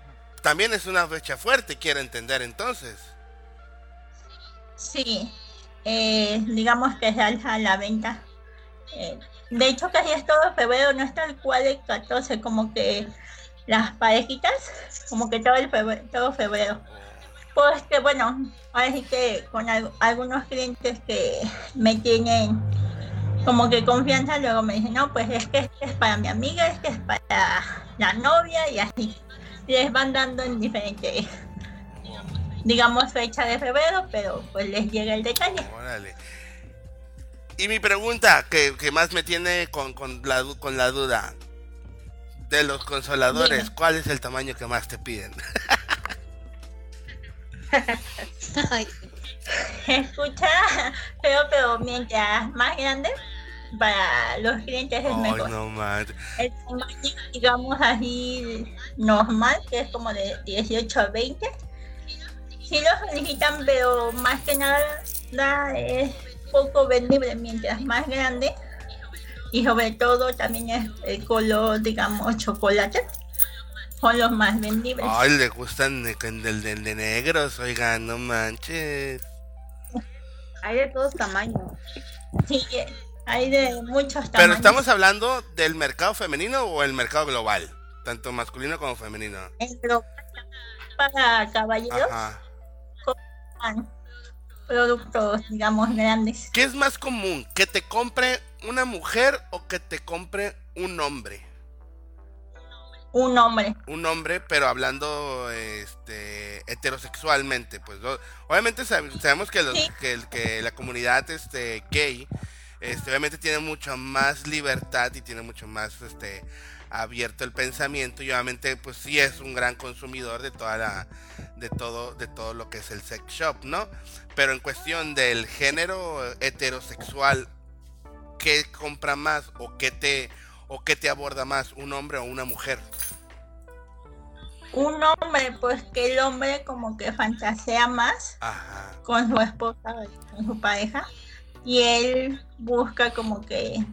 también es una fecha fuerte, quiero entender entonces.
Sí, eh, digamos que se alza la venta. Eh, de hecho, casi es todo febrero, no es tal cual el 14, como que las parejitas, como que todo el febrero, todo febrero. Pues que bueno, ahora sí que con al- algunos clientes que me tienen como que confianza, luego me dicen, no, pues es que este es para mi amiga, este es para la novia y así. Les van dando en diferentes digamos, fecha de febrero, pero pues les llega el detalle.
Órale. Y mi pregunta, que, que más me tiene con, con, la, du- con la duda, de los consoladores,
Dime.
¿cuál es el tamaño que más te piden? <laughs>
Escucha feo, pero mientras más grande, para los clientes es mejor.
no.
El tamaño, digamos así, normal, que es como de 18 a 20. Sí los solicitan, pero más que nada da- es poco vendible mientras más grande. Y sobre todo también es el color, digamos, chocolate. Son los más vendibles.
Ay, le gustan de, del de, de negros, oigan, no manches.
Hay de todos tamaños.
Sí, hay de muchos tamaños.
Pero estamos hablando del mercado femenino o el mercado global, tanto masculino como femenino.
En global, para caballeros
Ajá.
Productos, digamos, grandes.
¿Qué es más común? ¿Que te compre una mujer o que te compre un hombre?
Un hombre.
Un hombre, pero hablando este heterosexualmente, pues obviamente sab- sabemos que los
Sí.
que, que la comunidad este gay este obviamente tiene mucho más libertad y tiene mucho más este abierto el pensamiento y obviamente pues sí es un gran consumidor de toda la de todo de todo lo que es el sex shop, ¿no? Pero en cuestión del género heterosexual ¿qué compra más o qué te o qué te aborda más, un hombre o una mujer?
Un hombre, pues que el hombre como que fantasea más
Ajá.
con su esposa, con su pareja, y él busca como que,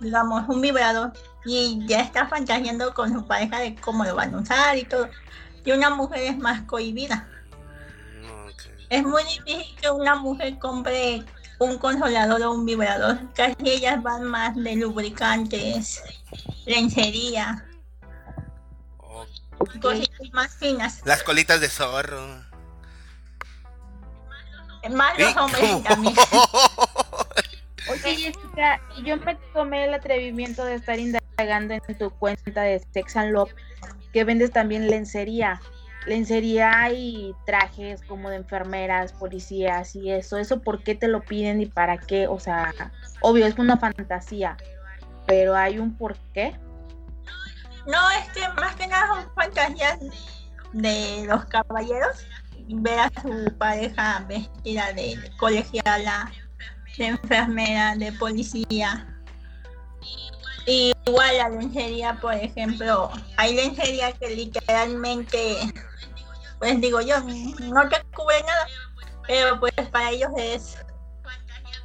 digamos, un vibrador y ya está fantaseando con su pareja de cómo lo van a usar y todo. Y una mujer es más cohibida.
Ok.
Es muy difícil que una mujer compre un consolador o un vibrador. Casi ellas van más de lubricantes, lencería, cositas más finas.
Las colitas de zorro.
Más los
¿Y
hombres también. <laughs>
Oye, Jessica, yo me tomé el atrevimiento de estar indagando en tu cuenta de Sex and Love, que vendes también lencería. Lencería y trajes como de enfermeras, policías y eso. ¿Eso por qué te lo piden y para qué? O sea, obvio, es una fantasía, pero hay un por qué.
No, es que más que nada son fantasías de los caballeros. Ver a su pareja vestida de colegiala, de enfermera, de policía. Y igual la lencería, por ejemplo, hay lencería que literalmente, pues digo yo, no te cubre nada, pero pues para ellos es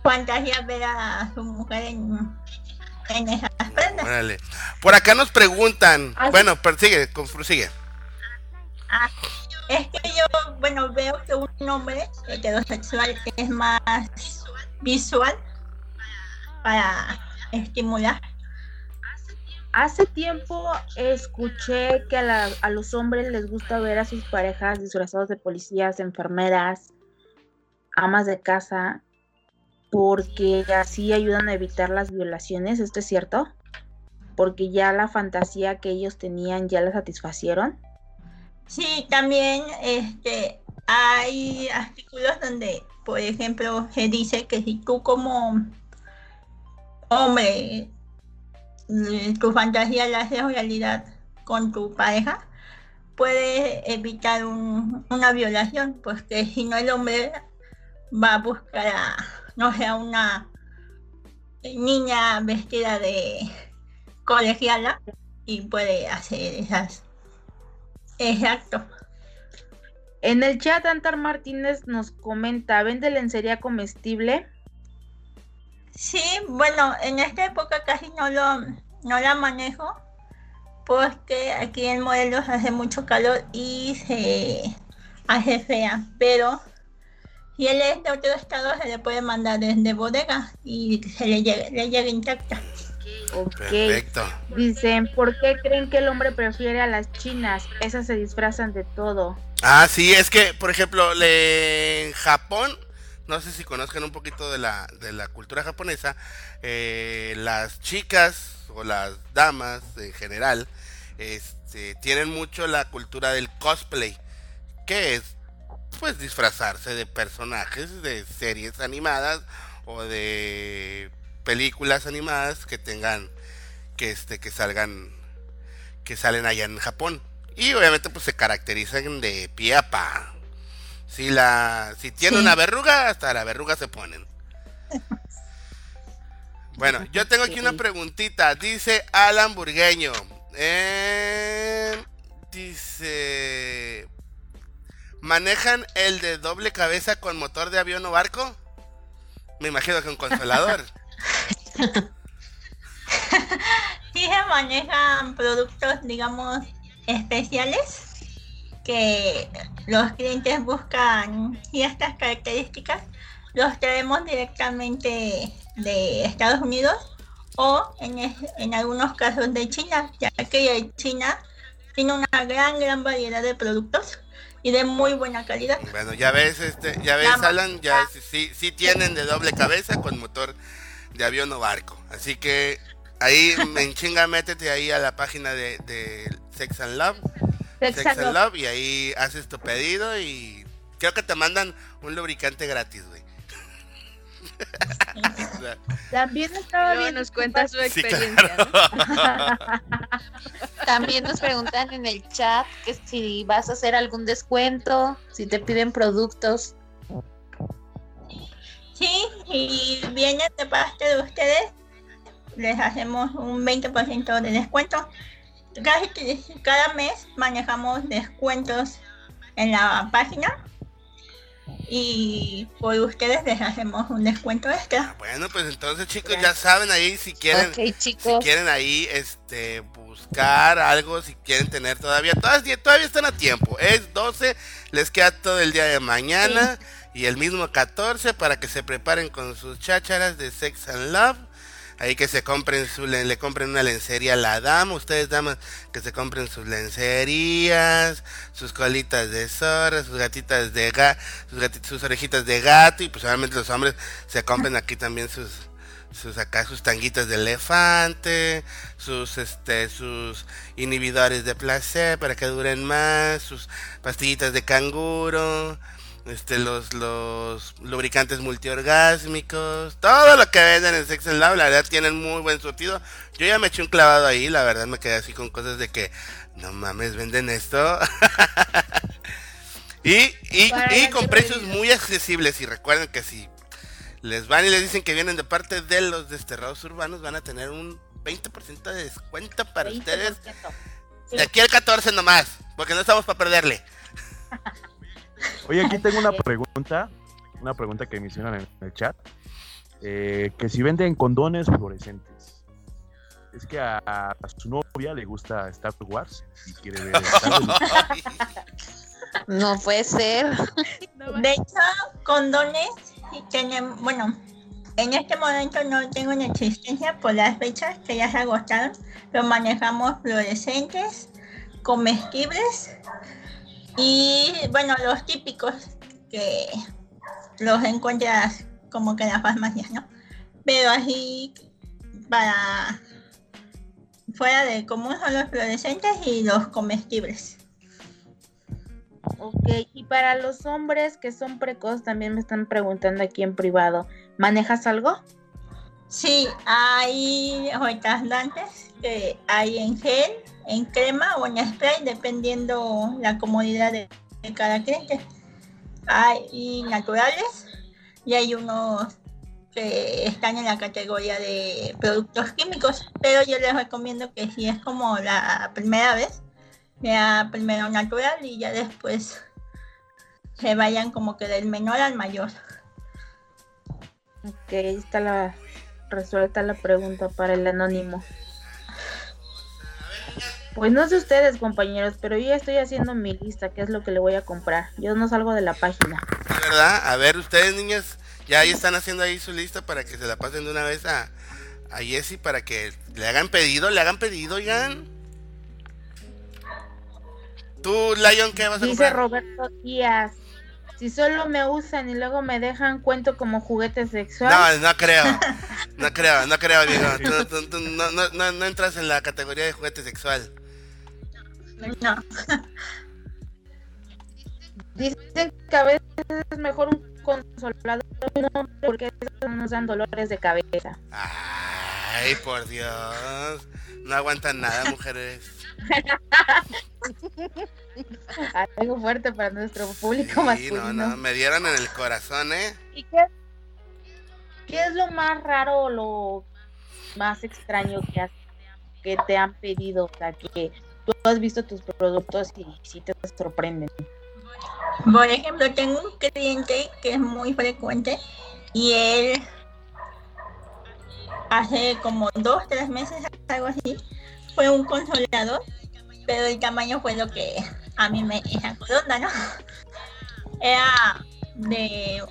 fantasía ver a su mujer en, en esas prendas.
Órale. Por acá nos preguntan.
Ah, sí.
Bueno, pero sigue, con- prosigue.
Ah, es que yo, bueno, veo que un hombre heterosexual es más visual para estimular.
Hace tiempo escuché que a, los hombres les gusta ver a sus parejas disfrazados de policías, enfermeras, amas de casa, porque así ayudan a evitar las violaciones. ¿Esto es cierto? Porque ya la fantasía que ellos tenían ya la satisfacieron.
Sí, también este, hay artículos donde, por ejemplo, se dice que si tú como hombre tu fantasía la haces realidad con tu pareja, puedes evitar un- una violación, porque si no el hombre va a buscar a, no sé, a una niña vestida de colegiala y puede hacer esas Exacto.
En el chat, Antar Martínez nos comenta: ¿vende lencería comestible?
Sí, bueno, en esta época casi no lo no la manejo porque aquí en Morelos hace mucho calor y se hace fea, pero si él es de otro estado se le puede mandar desde bodega y se le llega, le llega intacta.
Ok.
Perfecto.
Dicen, ¿por qué creen que el hombre prefiere a las chinas? Esas se disfrazan de todo.
Ah, sí, es que, por ejemplo, le- en Japón, no sé si conozcan un poquito de la, de la cultura japonesa, eh, las chicas o las damas en general este, tienen mucho la cultura del cosplay, que es pues disfrazarse de personajes de series animadas o de películas animadas que tengan que este que salgan que salen allá en Japón y obviamente pues se caracterizan de pie a pa. Si la si tiene
Sí.
una verruga hasta la verruga se ponen. <laughs> Bueno, yo tengo aquí una preguntita. Dice Alan Burgueño. Eh, dice. ¿Manejan el de doble cabeza con motor de avión o barco? Me imagino que un consolador. <laughs> <laughs>
Sí se manejan productos, digamos, especiales que los clientes buscan ciertas características, los traemos directamente de Estados Unidos o en, es- en algunos casos de China, ya que China tiene una gran, gran variedad de productos y de muy buena calidad.
Bueno, ya ves, este, ya ves,
La
Alan, ya sí, sí, sí tienen de doble cabeza con motor de avión o barco. Así que ahí <laughs> en chinga métete ahí a la página de, de Sex and Love,
Sex
Sex
and
and
Love.
Love, y ahí haces tu pedido y creo que te mandan un lubricante gratis, güey. <laughs>
También estaba
Luego
viendo
nos cuenta su
Sí,
experiencia. ¿no?
También nos preguntan en el chat que si vas a hacer algún descuento, si te piden productos.
Sí, y viene de parte de ustedes, les hacemos un 20% de descuento. Casi cada mes manejamos descuentos en la página y por ustedes les hacemos un descuento extra.
bueno, pues entonces chicos ya saben ahí si quieren si quieren ahí este buscar algo, si quieren tener todavía, todavía, todavía están a tiempo. Es 12, les queda todo el día de mañana Y el mismo 14 para que se preparen con sus chácharas de Sex and Love. Ahí que se compren su, le, le compren una lencería a la dama. Ustedes damas que se compren sus lencerías, sus colitas de zorra, sus gatitas de ga, sus, sus orejitas de gato. Y pues obviamente los hombres se compren aquí también sus sus acá sus tanguitas de elefante, sus este sus inhibidores de placer para que duren más, sus pastillitas de canguro, este los los lubricantes multiorgásmicos, todo lo que venden en Sex and Love, la verdad tienen muy buen surtido. Yo ya me eché un clavado ahí, la verdad me quedé así con cosas de que no mames, venden esto. <laughs> y y, con precios muy accesibles y recuerden que si les van y les dicen que vienen de parte de los desterrados urbanos, van a tener un 20% de descuento para ustedes.
20%.
De aquí al 14 nomás, porque no estamos para perderle. <laughs>
Oye, aquí tengo una <laughs> pregunta, una pregunta que me hicieron en el chat, eh, que si venden condones fluorescentes. Es que a, a su novia le gusta Star Wars y quiere ver <laughs> Star Wars.
No puede ser.
De hecho, condones tienen, bueno, en este momento no tengo en existencia por las fechas que ya se agotaron, pero manejamos fluorescentes, comestibles y, bueno, los típicos que los encuentras como que en las farmacias, ¿no? Pero así para fuera de común son los fluorescentes y los comestibles.
Ok, y para los hombres que son precoces, también me están preguntando aquí en privado, ¿manejas algo?
Sí, hay hoitaslantes que hay en gel, en crema o en spray, dependiendo la comodidad de, cada cliente. Hay naturales y hay unos que están en la categoría de productos químicos, pero yo les recomiendo que si es como la primera vez, sea primero natural y ya después se vayan como que del menor al mayor.
Ok, ahí está la resuelta la pregunta para el anónimo. Pues no sé ustedes, compañeros, pero yo ya estoy haciendo mi lista, qué es lo que le voy a comprar. Yo no salgo de la página.
¿De verdad? A ver, ustedes niñas, ya ahí están haciendo ahí su lista para que se la pasen de una vez a, a Jessy para que le hagan pedido, le hagan pedido, oigan. Tú, Lion, ¿qué vas a
Dice
comprar?
Roberto Díaz, si solo me usan y luego me dejan, cuento como juguete sexual.
No, no creo. <laughs> No creo, no creo, amigo. Tú, tú- tú no, no, no, no entras en la categoría de juguete sexual.
No. <laughs>
Dicen que a veces es mejor un consolador un hombre porque nos dan dolores de cabeza.
Ay, por Dios. No aguantan nada, <laughs> mujeres.
Algo fuerte para nuestro público
Sí,
masculino.
no, no, me dieron en el corazón, ¿eh?
¿Y qué, qué es lo más raro o lo más extraño que, has- que te han pedido? O sea, que tú has visto tus productos y sí te sorprenden.
Por ejemplo, tengo un cliente que es muy frecuente y él hace como dos, tres meses, algo así, fue un consolador, pero el tamaño fue lo que a mí me sacó onda, ¿no? <laughs> Era de,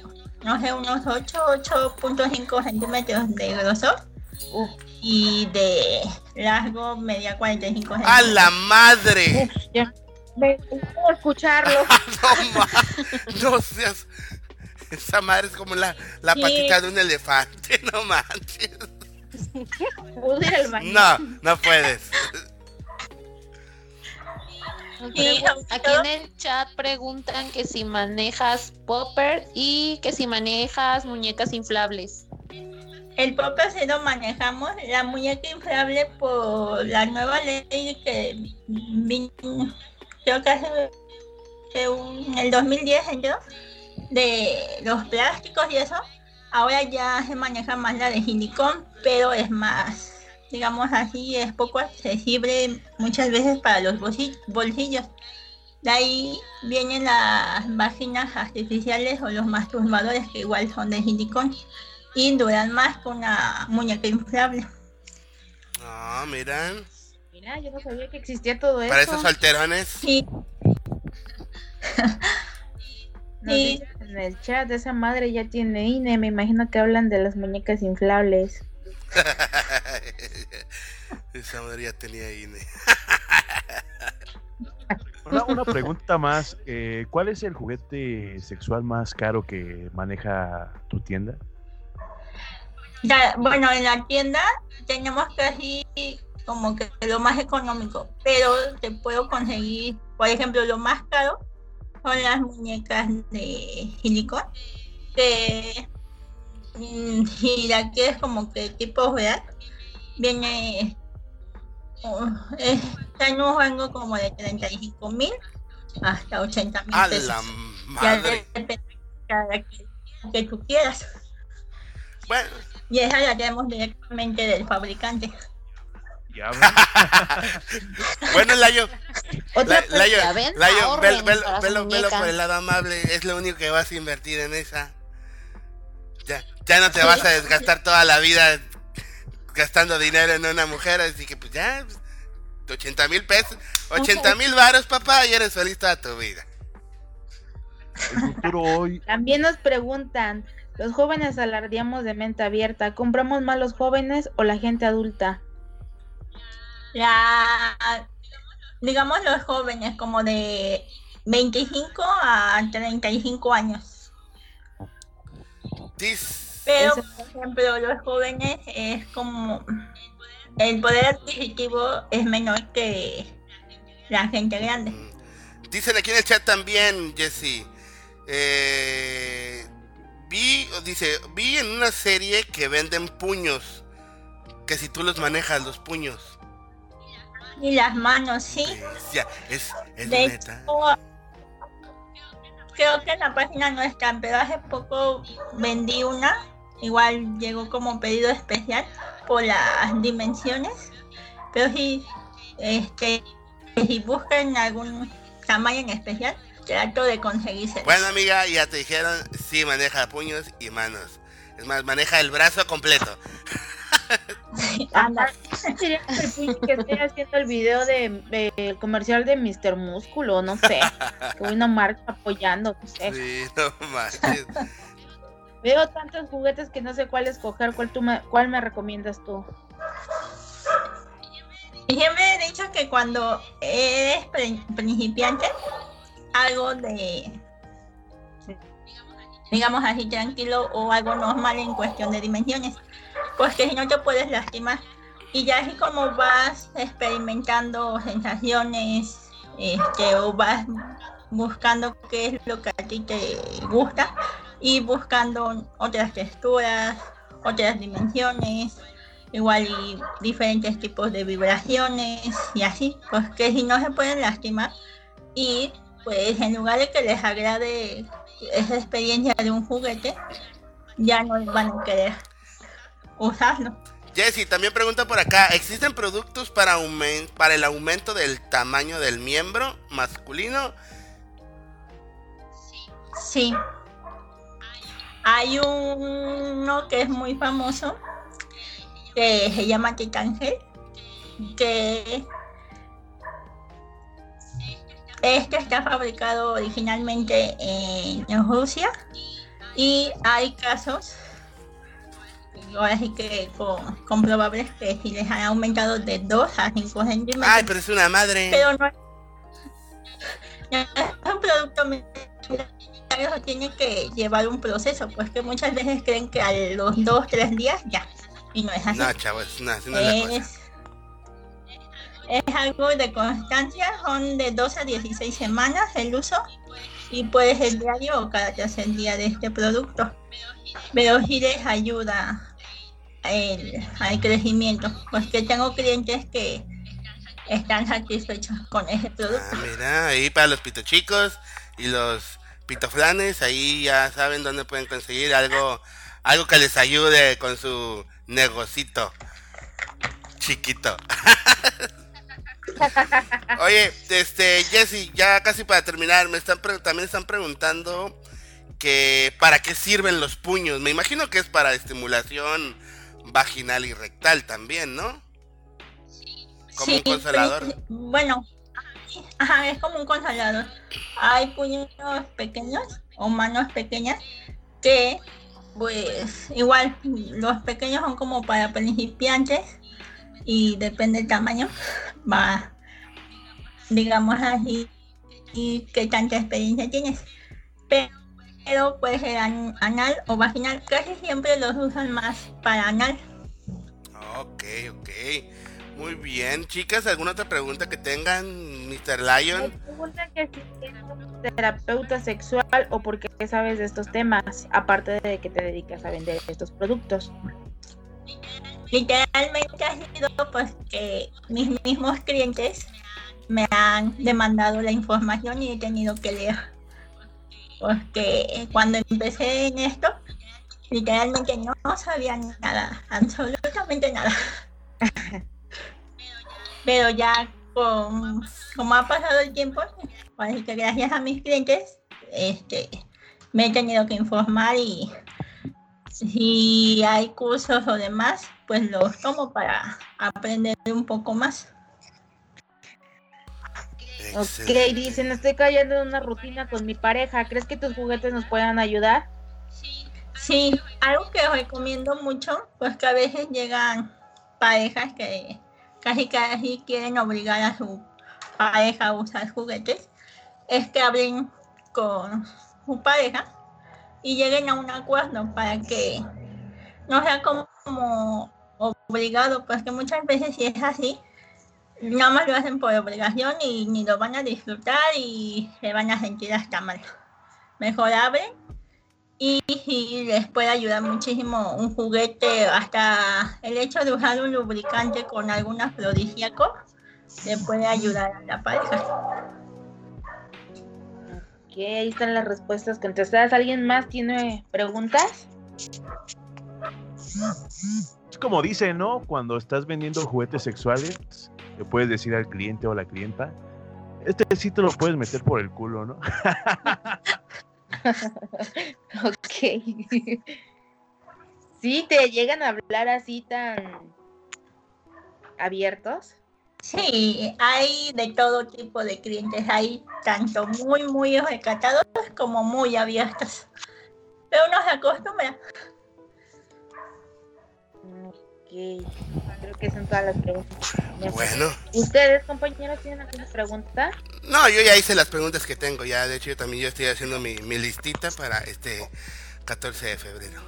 no sé, unos 8, 8.5 centímetros de grosor
Uf,
y de largo media 45
¡A
centímetros.
la madre!
ya. Me gusta escucharlo. <laughs>
No, ma- no seas. Esa madre es como la, la
Sí.
patita de un elefante, no manches. No, no puedes.
Y
Aquí en el chat preguntan que si manejas popper y que si manejas muñecas inflables.
El popper sí lo manejamos, la muñeca inflable por la nueva ley que creo que en el 2010 entró, de los plásticos y eso, ahora ya se maneja más la de silicón, pero es más, digamos así, es poco accesible muchas veces para los bolsi- bolsillos. De ahí vienen las vaginas artificiales o los masturbadores que igual son de silicón y duran más que una muñeca inflable.
No, miran.
Mira, yo no sabía que existía todo eso.
Para esos <laughs>
Nos
Sí.
dicen en el chat, esa madre ya tiene INE, me imagino que hablan de las muñecas inflables. <laughs>
Esa madre ya tenía INE. <laughs>
Una, una pregunta más. eh, ¿Cuál es el juguete sexual más caro que maneja tu tienda?
Ya, bueno, en la tienda tenemos casi como que lo más económico, pero te puedo conseguir, por ejemplo, lo más caro son las muñecas de silicón, que mm, si la quieres como que tipo real, viene, oh, está en un rango como de 35 mil hasta 80 mil pesos.
la
Ya
madre.
depende de cada que, que tú quieras.
Bueno,
Y esa la tenemos directamente del fabricante.
Ya ven. <laughs>
bueno, Layo,
Otra
La- Layo,
ven,
Layo, velo, por el lado amable, es lo único que vas a invertir en esa. Ya, ya no te vas a desgastar toda la vida gastando dinero en una mujer, así que pues ya, 80 mil pesos, 80 mil varos, papá, y eres feliz toda tu vida.
El futuro hoy.
También nos preguntan, los jóvenes alardeamos de mente abierta, ¿compramos más los jóvenes o la gente adulta?
La, digamos los jóvenes como de 25 a 35 años.
Dis-
Pero, por ejemplo, los jóvenes es como el poder adquisitivo es menor que la gente grande.
Dicen aquí en el chat también, Jesse. eh, vi, dice, vi en una serie que venden puños. Que si tú los manejas, los puños.
Y las manos, sí.
Es, ya, es, es
De
neta.
hecho, creo que en la página no está, pero hace poco vendí una. Igual llegó como pedido especial por las dimensiones. Pero si, este, si buscan algún tamaño en especial, trato de conseguirse.
Bueno, amiga, ya te dijeron, sí maneja puños y manos. Es más, maneja el brazo completo. <laughs>
Anda.
Sería que estoy haciendo el video de, de- el comercial de Mr. Músculo, no sé. Que una marca apoyando, no sé.
Sí, no manches. <laughs>
Veo tantos juguetes que no sé cuál escoger, cuál, tú me, cuál me recomiendas tú.
Y Siempre he dicho que cuando eres pri- principiante, algo de, digamos así, tranquilo o algo normal en cuestión de dimensiones, porque si no te puedes lastimar. Y ya así como vas experimentando sensaciones, este, o vas buscando qué es lo que a ti te gusta y buscando otras texturas, otras dimensiones, igual diferentes tipos de vibraciones y así, pues que si no se pueden lastimar y pues en lugar de que les agrade esa experiencia de un juguete, ya no van a querer usarlo.
Jessy, también pregunta por acá, ¿existen productos para, para el aumento del tamaño del miembro masculino?
Sí. Hay uno que es muy famoso que se llama Titangel que este está fabricado originalmente en Rusia y hay casos ahora sí que con- comprobables que si les han aumentado de 2 a 5 centímetros
Ay, pero es una madre.
pero no, no es un producto eso tiene que llevar un proceso, pues que muchas veces creen que a los dos, tres días ya, y no es así.
No, chavo, es una, así no es cosa.
Es, algo de constancia, son de 2 a 16 semanas el uso, y puede ser diario o cada tercer día de este producto, pero les ayuda el, al crecimiento, pues que tengo clientes que están satisfechos con ese producto.
Ah, mira, ahí para los pitochicos y los pitoflanes, ahí ya saben dónde pueden conseguir algo, algo que les ayude con su negocito chiquito. <laughs> Oye, este, Jesse, ya casi para terminar, me están pre- también están preguntando que para qué sirven los puños. Me imagino que es para estimulación vaginal y rectal también, ¿no? Como un consolador.
Bueno, ajá, es como un consolador. Hay puños pequeños o manos pequeñas que pues igual los pequeños son como para principiantes y depende del tamaño va digamos así y qué tanta experiencia tienes pero pues el an- anal o vaginal casi siempre los usan más para anal
Ok, ok. Muy bien, chicas, ¿alguna otra pregunta que tengan, Mr. Lion?
Me preguntan que si eres terapeuta sexual o por qué sabes de estos temas, aparte de que te dedicas a vender estos productos.
literalmente ha sido pues que mis mismos clientes me han demandado la información y he tenido que leer. Porque cuando empecé en esto, literalmente no sabía nada, absolutamente nada. <laughs> Pero ya con, como ha pasado el tiempo, así que gracias a mis clientes, este, me he tenido que informar y si hay cursos o demás, pues los tomo para aprender un poco más.
Ok,
Excelente.
dicen, estoy cayendo en una rutina con mi pareja. ¿Crees que tus juguetes nos puedan ayudar?
Sí, algo que recomiendo mucho, pues que a veces llegan parejas que casi casi quieren obligar a su pareja a usar juguetes, es que hablen con su pareja y lleguen a un acuerdo para que no sea como, como obligado, pues que muchas veces si es así, nada más lo hacen por obligación y ni lo van a disfrutar y se van a sentir hasta mal. Mejor abren y, y les puede ayudar muchísimo un juguete, hasta el hecho de usar un lubricante con algún afrodisíaco le puede ayudar a la pareja.
Ok, ahí están las respuestas contestadas. ¿Alguien más tiene preguntas?
Es como dicen, ¿no? Cuando estás vendiendo juguetes sexuales, le puedes decir al cliente o la clienta, este sí te lo puedes meter por el culo, ¿no? <laughs>
Ok. <laughs> Sí, te llegan a hablar así tan abiertos.
Sí, hay de todo tipo de clientes, hay tanto muy, muy recatados como muy abiertos. Pero uno se acostumbra.
Ok, creo que son todas las preguntas.
Bueno,
¿Ustedes, compañeros, tienen alguna pregunta?
no, yo ya hice las preguntas que tengo, ya de hecho yo también yo estoy haciendo mi, mi listita para este 14 de febrero.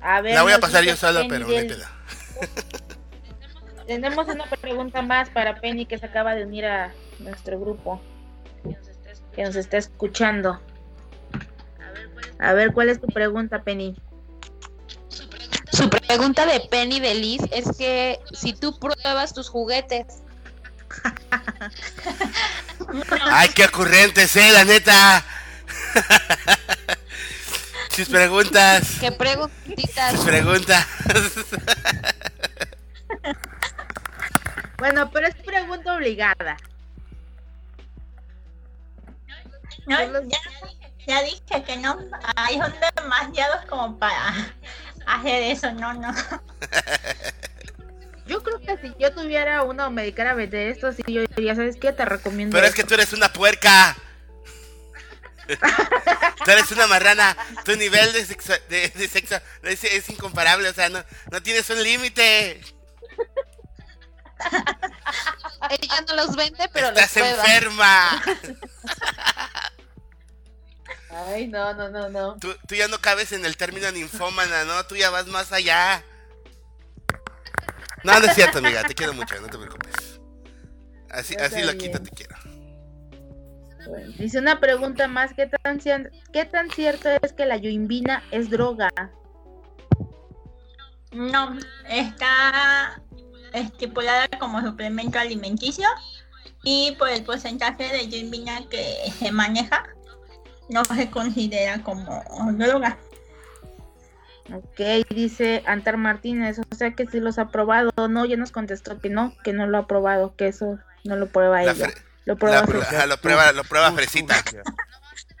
A ver,
La voy a pasar yo solo, pero no pedo.
Tenemos una pregunta más para Penny que se acaba de unir a nuestro grupo. Que nos está escuchando. A ver, ¿cuál es tu pregunta, Penny?
Su pregunta de Penny de Liz es que si tú pruebas tus juguetes, <laughs>
Ay, qué ocurrentes, eh, la neta. <laughs> Sus preguntas.
¿qué preguntitas?
Sus preguntas. <laughs>
Bueno, pero es pregunta obligada.
No, ya, ya dije que no, hay son demasiados como para hacer eso, no, no. <laughs>
Yo creo que si yo tuviera una o me dedicara a vender esto, sí, yo diría, ¿sabes qué? Te recomiendo.
Pero es que
esto".
tú eres una puerca. <laughs> Tú eres una marrana. Tu nivel de sexo, de, de sexo es, es incomparable. O sea, no, no tienes un límite.
Ella no los vende, pero los
Estás
prueba.
enferma. <laughs>
Ay, no, no, no, no.
Tú, tú ya no cabes en el término ninfómana, ¿no? Tú ya vas más allá. No, no es cierto, amiga. Te quiero mucho, no te preocupes. Así,
Está
así lo quito, te quiero.
Bueno, dice una pregunta más, ¿qué tan, cier- ¿qué tan cierto es que la yoimbina es droga?
No, está estipulada como suplemento alimenticio y por el porcentaje de yoimbina que se maneja, no se considera como droga.
Ok, dice Antar Martínez, o sea que sí los ha probado. No, ya nos contestó que no, que no lo ha probado, que eso no lo prueba
La
ella. Lo prueba
la- lo prueba, lo prueba fresita.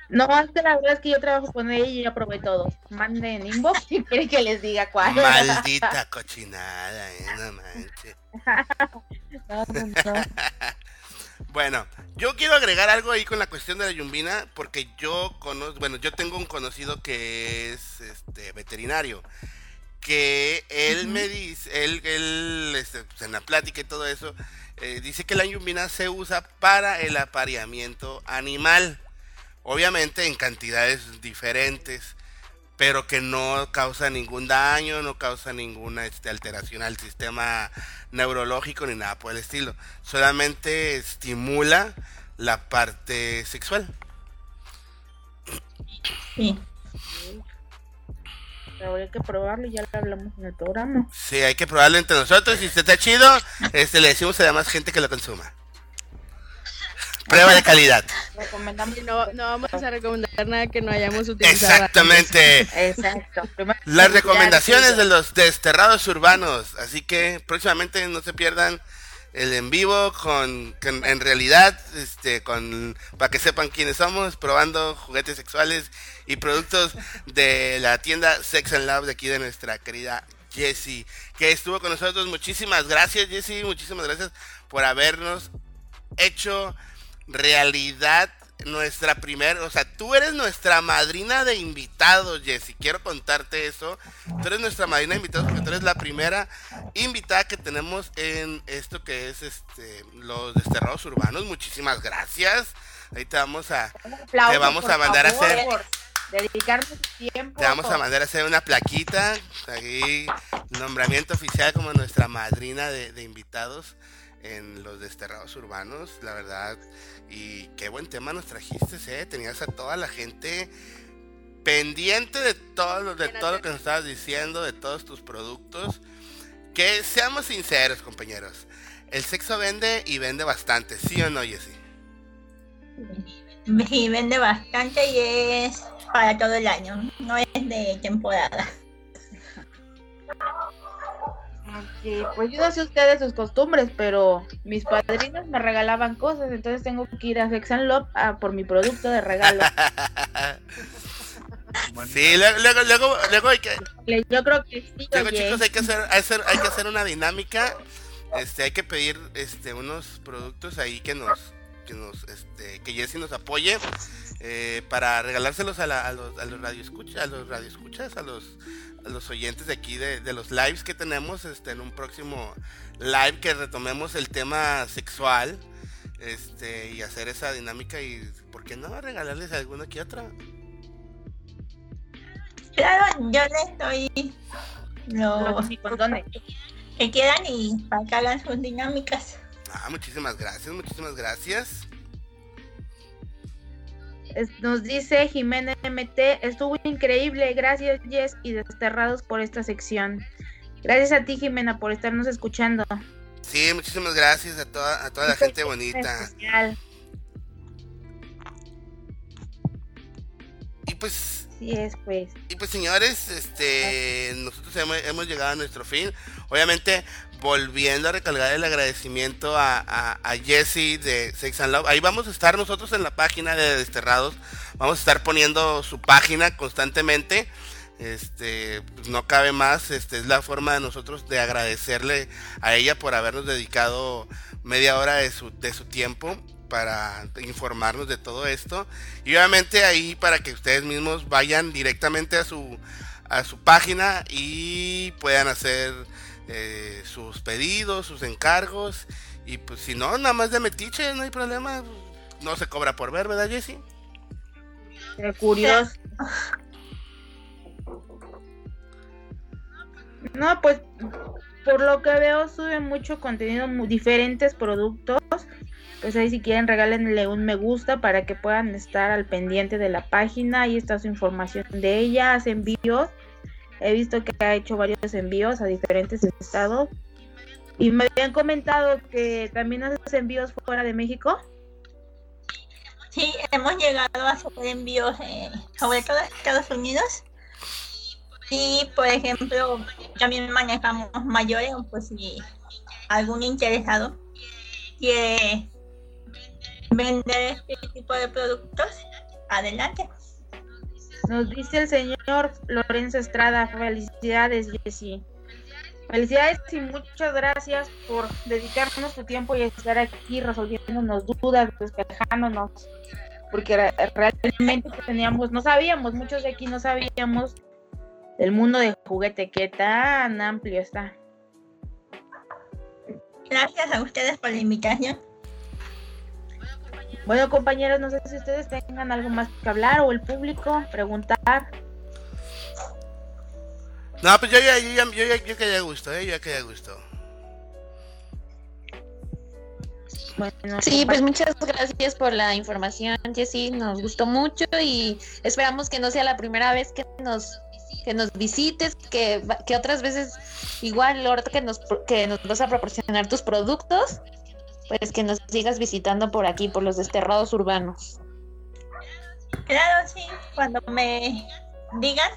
No, es que la verdad es que yo trabajo con ella y ya probé todo. Manden inbox si quieren que les diga cuál.
Maldita cochinada, eh, no manches. <laughs>
No, no, no. <laughs>
Bueno, Yo quiero agregar algo ahí con la cuestión de la yumbina, porque yo conozco, bueno, yo tengo un conocido que es este, veterinario, que él me dice, él, él este, pues, en la plática y todo eso, eh, dice que la yumbina se usa para el apareamiento animal, obviamente en cantidades diferentes, pero que no causa ningún daño, no causa ninguna este, alteración al sistema neurológico ni nada por el estilo. Solamente estimula la parte sexual.
Sí.
Habría que probarlo y ya lo hablamos en el programa.
Sí, hay que probarlo entre nosotros. Si está chido, este, le decimos a la demás gente que lo consuma. Prueba de calidad.
Recomendamos.
No, no vamos a recomendar nada que no hayamos utilizado.
Exactamente.
Exacto. Primero-
Las recomendaciones de los desterrados urbanos. Así que próximamente no se pierdan el en vivo con, con- en realidad, este, con para que sepan quiénes somos, probando juguetes sexuales y productos de la tienda Sex and Love de aquí de nuestra querida Jessie, que estuvo con nosotros. Muchísimas gracias, Jessie. Muchísimas gracias por habernos hecho realidad nuestra primer, o sea, tú eres nuestra madrina de invitados, Jessy. Quiero contarte eso. Tú eres nuestra madrina de invitados porque tú eres la primera invitada que tenemos en esto que es este los desterrados urbanos. Muchísimas gracias. Ahí te vamos a
aplauso,
Te vamos a mandar a hacer-
por Dedicarnos tiempo.
te vamos a mandar a hacer una plaquita, ahí nombramiento oficial como nuestra madrina de, de invitados en los desterrados urbanos, la verdad. Y qué buen tema nos trajiste, ¿eh? Tenías a toda la gente pendiente de todo lo, de todo lo que nos estabas diciendo, de todos tus productos. Que seamos sinceros, compañeros. El sexo vende y vende bastante, ¿sí o no, Jessy? <laughs>
Sí, vende bastante y es para todo el año, no es de temporada. <laughs>
Pues yo no sé ustedes sus costumbres, pero mis padrinos me regalaban cosas, entonces tengo que ir a Sex and Love a por mi producto de regalo. <laughs>
sí, luego, luego, luego, luego hay que,
Yo creo que sí,
Luego,
oye.
chicos, hay que hacer, hacer- hay que hacer una dinámica. Este, hay que pedir este unos productos ahí que nos, que nos, este, que Jessy nos apoye eh, para regalárselos a, la- a los, a los radioescuchas, a los radioescuchas, a los, a los oyentes de aquí de, de los lives que tenemos, este, en un próximo live que retomemos el tema sexual, este, y hacer esa dinámica y, ¿por qué no regalarles alguna que otra?
Claro, yo les doy
Los
los
mis condones.
que quieran y para que hagan sus dinámicas.
Ah, muchísimas gracias, muchísimas gracias.
Nos dice Jimena MT, estuvo increíble, gracias Jess y Desterrados por esta sección. Gracias a ti Jimena por estarnos escuchando.
Sí, muchísimas gracias a toda, a toda la gente bonita.
Especial.
Y pues,
Sí es, pues.
y pues señores, este, nosotros hemos, hemos llegado a nuestro fin. Obviamente, volviendo a recalcar el agradecimiento a, a, Jesse de Sex and Love. Ahí vamos a estar nosotros en la página de Desterrados. Vamos a estar poniendo su página constantemente. Este, no cabe más, este es la forma de nosotros de agradecerle a ella por habernos dedicado media hora de su, de su tiempo para informarnos de todo esto. Y obviamente ahí para que ustedes mismos vayan directamente a su, a su página y puedan hacer eh, sus pedidos, sus encargos. Y pues si no, nada más de metiche, no hay problema. No se cobra por ver, ¿verdad, Jessy?
Qué curioso. No, pues por lo que veo sube mucho contenido, diferentes productos. Pues ahí si quieren regálenle un me gusta para que puedan estar al pendiente de la página. Ahí está su información de ella, hace envíos. He visto que ha hecho varios envíos a diferentes estados. Y me habían comentado que también hace envíos fuera de México.
Sí, hemos llegado a hacer envíos, eh, sobre todo a Estados Unidos. Y, por ejemplo, también manejamos mayores, pues si algún interesado quiere vender este tipo de productos, adelante.
Nos dice el señor Lorenzo Estrada, felicidades Jessy. Felicidades y muchas gracias por dedicarnos tu tiempo y estar aquí resolviéndonos dudas, despejándonos, porque re- realmente teníamos, no sabíamos, muchos de aquí no sabíamos del mundo de juguete, que tan amplio está.
Gracias a ustedes por la invitación.
Bueno, compañeros, no sé si ustedes tengan algo más que hablar o el público, preguntar.
No, pues yo ya, yo ya, yo ya, yo quedé a gusto, ¿eh? Yo ya quedé a gusto.
Bueno,
Sí, pues muchas gracias por la información, Jessy. Nos gustó mucho y esperamos que no sea la primera vez que nos que nos visites, que, que otras veces igual ahorita que nos que nos vas a proporcionar tus productos, pues que nos sigas visitando por aquí, por los desterrados urbanos.
Claro, sí, cuando me digan,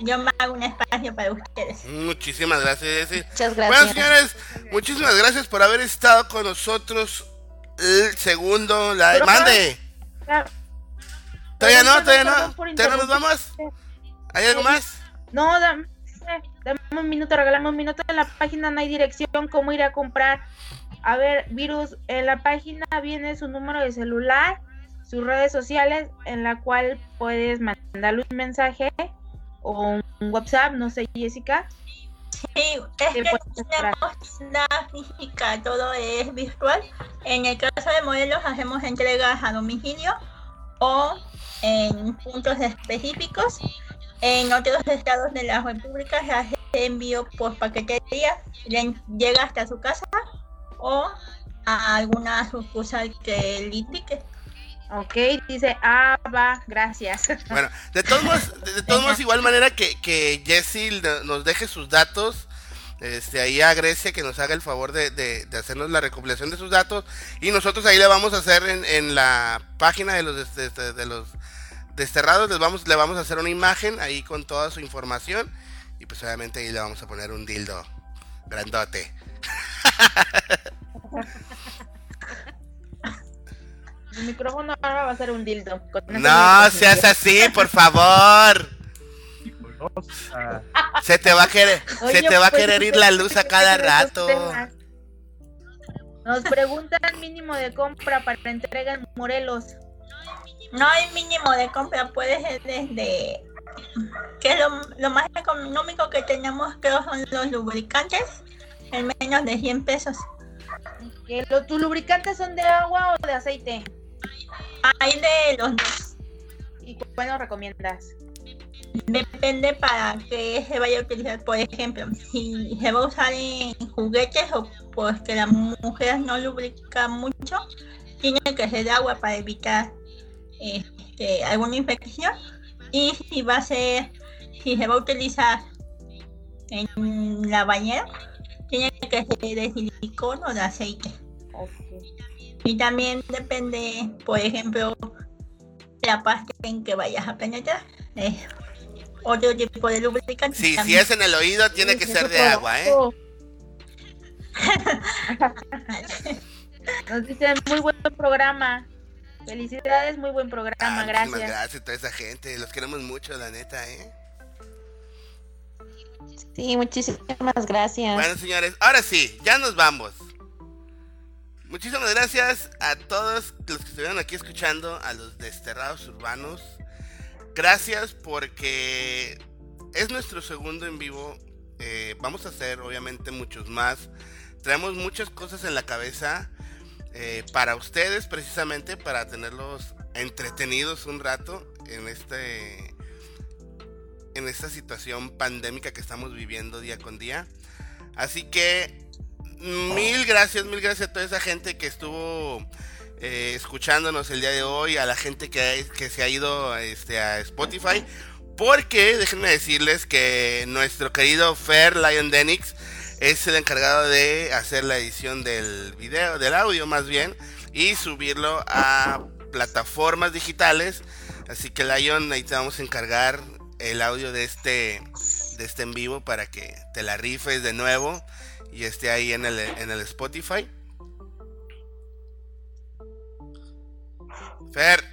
yo me hago un espacio para ustedes.
Muchísimas gracias, Jessy.
Muchas
Bueno,
gracias.
señores, muchísimas gracias por haber estado con nosotros el segundo live.
Pero,
Mande. Todavía no, todavía no. ¿Todavía no nos vamos? ¿Hay algo más?
No, dame, dame un minuto, regálame un minuto. En la página no hay dirección, cómo ir a comprar. A ver, Virus, en la página viene su número de celular, sus redes sociales, en la cual puedes mandarle un mensaje o un WhatsApp, no sé, Jessica.
Sí, es que tenemos nada física, todo es virtual. En el caso de modelos hacemos entregas a domicilio o en puntos específicos. En otros estados de la República se hace envío por paquetería, le llega hasta su casa o a alguna sucursal que le indique.
Ok, dice, ah, va, gracias. <laughs>
Bueno, de todos modos, de, de todos modos, igual manera que, que Jessy no- nos deje sus datos, este, ahí a Grecia que nos haga el favor de, de- de hacernos la recopilación de sus datos y nosotros ahí le vamos a hacer en, en la página de los de- de los desterrados, les vamos, le vamos a hacer una imagen ahí con toda su información y pues obviamente ahí le vamos a poner un dildo grandote. <laughs>
El micrófono ahora va a ser un dildo.
No seas así, por favor. <laughs> Se te va a querer, se te va a
pues,
querer ir la luz a cada rato.
Nos preguntan mínimo de compra para entrega en Morelos.
No hay mínimo de compra, puede ser desde que es lo, lo más económico que tenemos creo son los lubricantes en menos de 100 pesos.
¿Que lo- ¿Tus lubricantes son de agua o de aceite?
Hay de los dos.
¿Y cuál nos recomiendas?
Depende para qué se vaya a utilizar. Por ejemplo, si se va a usar en juguetes o pues que las mujeres no lubrican mucho, tiene que ser de agua para evitar este, alguna infección. Y si va a ser, si se va a utilizar en la bañera, tiene que ser de silicón o de aceite. Y también depende, por ejemplo, la pasta en que vayas a penetrar. Eh, otro tipo de lubricante.
Sí, si es en el oído, tiene que ser
es
de agua, ¿eh? <laughs>
Nos dicen muy buen programa. Felicidades, muy buen programa,
Ah, muchísimas
gracias.
gracias a toda esa gente. Los queremos mucho, la neta, ¿eh?
Sí, muchísimas gracias.
Bueno, señores, ahora sí, ya nos vamos. Muchísimas gracias a todos los que estuvieron aquí escuchando, a los desterrados urbanos. Gracias porque es nuestro segundo en vivo. Eh, vamos a hacer obviamente muchos más. Traemos muchas cosas en la cabeza eh, para ustedes precisamente, para tenerlos entretenidos un rato en este en esta situación pandémica que estamos viviendo día con día. Así que mil gracias, mil gracias a toda esa gente que estuvo eh, escuchándonos el día de hoy, a la gente que, que se ha ido este, a Spotify. Porque déjenme decirles que nuestro querido Fer Lion Denix es el encargado de hacer la edición del video, del audio más bien, y subirlo a plataformas digitales. Así que Lion, ahí te vamos a encargar el audio de este de este en vivo para que te la rifes de nuevo y esté ahí en el, en el Spotify. Fer.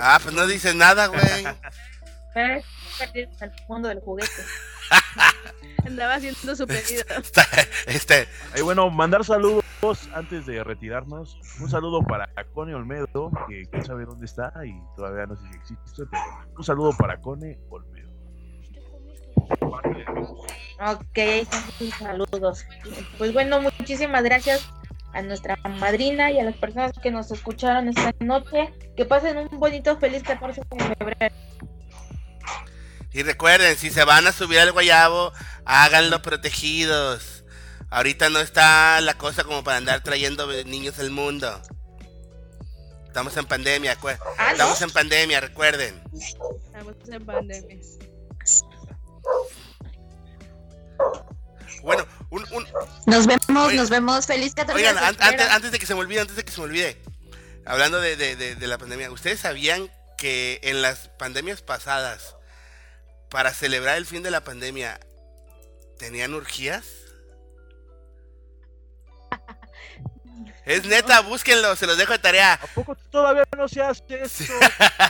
Ah, pues no dices nada, güey. <laughs>
En el mundo del juguete. <laughs>
Andaba haciendo su pedido. <laughs>
este,
Ahí bueno, mandar saludos antes de retirarnos. Un saludo para Cone Olmedo, que quién sabe dónde está y todavía no sé si existe, pero un saludo para Cone Olmedo.
Ok, ahí están sus saludos. Pues bueno, muchísimas gracias a nuestra madrina y a las personas que nos escucharon esta noche. Que pasen un bonito, feliz 14 de febrero.
Y recuerden, si se van a subir al guayabo, háganlo protegidos. Ahorita no está la cosa como para andar trayendo niños al mundo. Estamos en pandemia,
Ah, ¿no?
estamos en pandemia, recuerden.
Estamos en pandemias.
Bueno, un, un-
Nos vemos,
Oigan.
nos vemos. Feliz 14
Oigan, an- antes, antes de que se me olvide, antes de que se me olvide, hablando de, de- de- de la pandemia, ¿ustedes sabían que en las pandemias pasadas, para celebrar el fin de la pandemia, tenían urgías? <laughs> Es neta, búsquenlo, se los dejo de tarea.
¿A poco todavía no se hace esto?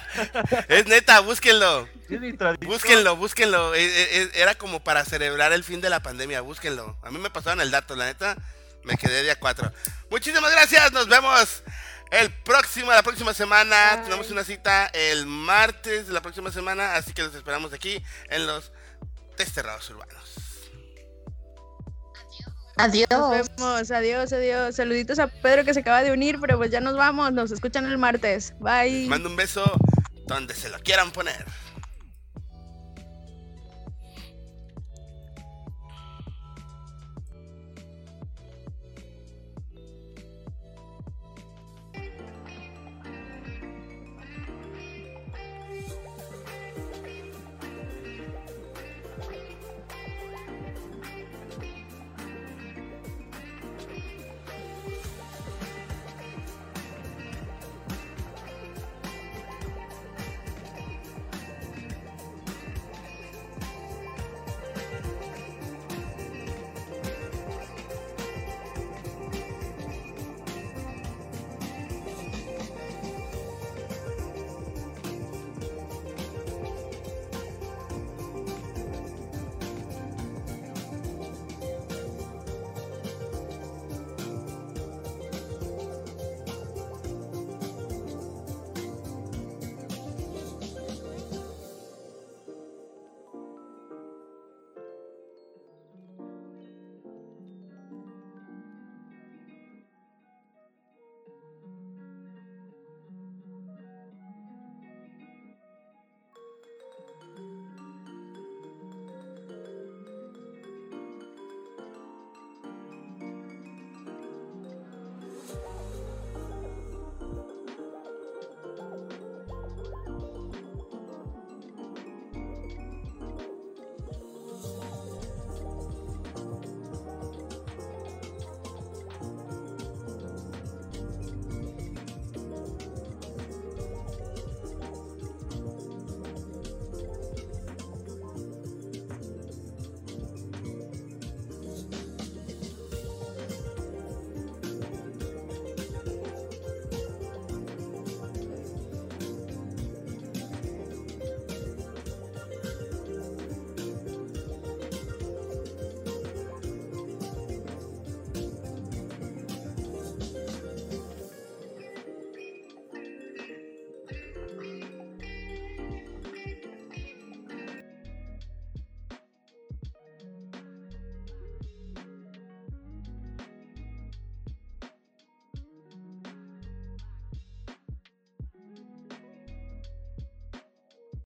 <laughs>
Es neta, búsquenlo.
Es mi tradición.
Búsquenlo, búsquenlo. E- e- e- Era como para celebrar el fin de la pandemia, búsquenlo. A mí me pasaron el dato, la neta, me quedé día 4. Muchísimas gracias, nos vemos el próximo, la próxima semana.
Bye.
Tenemos una cita el martes de la próxima semana, así que los esperamos aquí en los Desterrados Urbanos.
Adiós.
Nos vemos. Adiós, adiós. Saluditos a Pedro que se acaba de unir, pero pues ya nos vamos. Nos escuchan el martes. Bye.
Les mando un beso donde se lo quieran poner.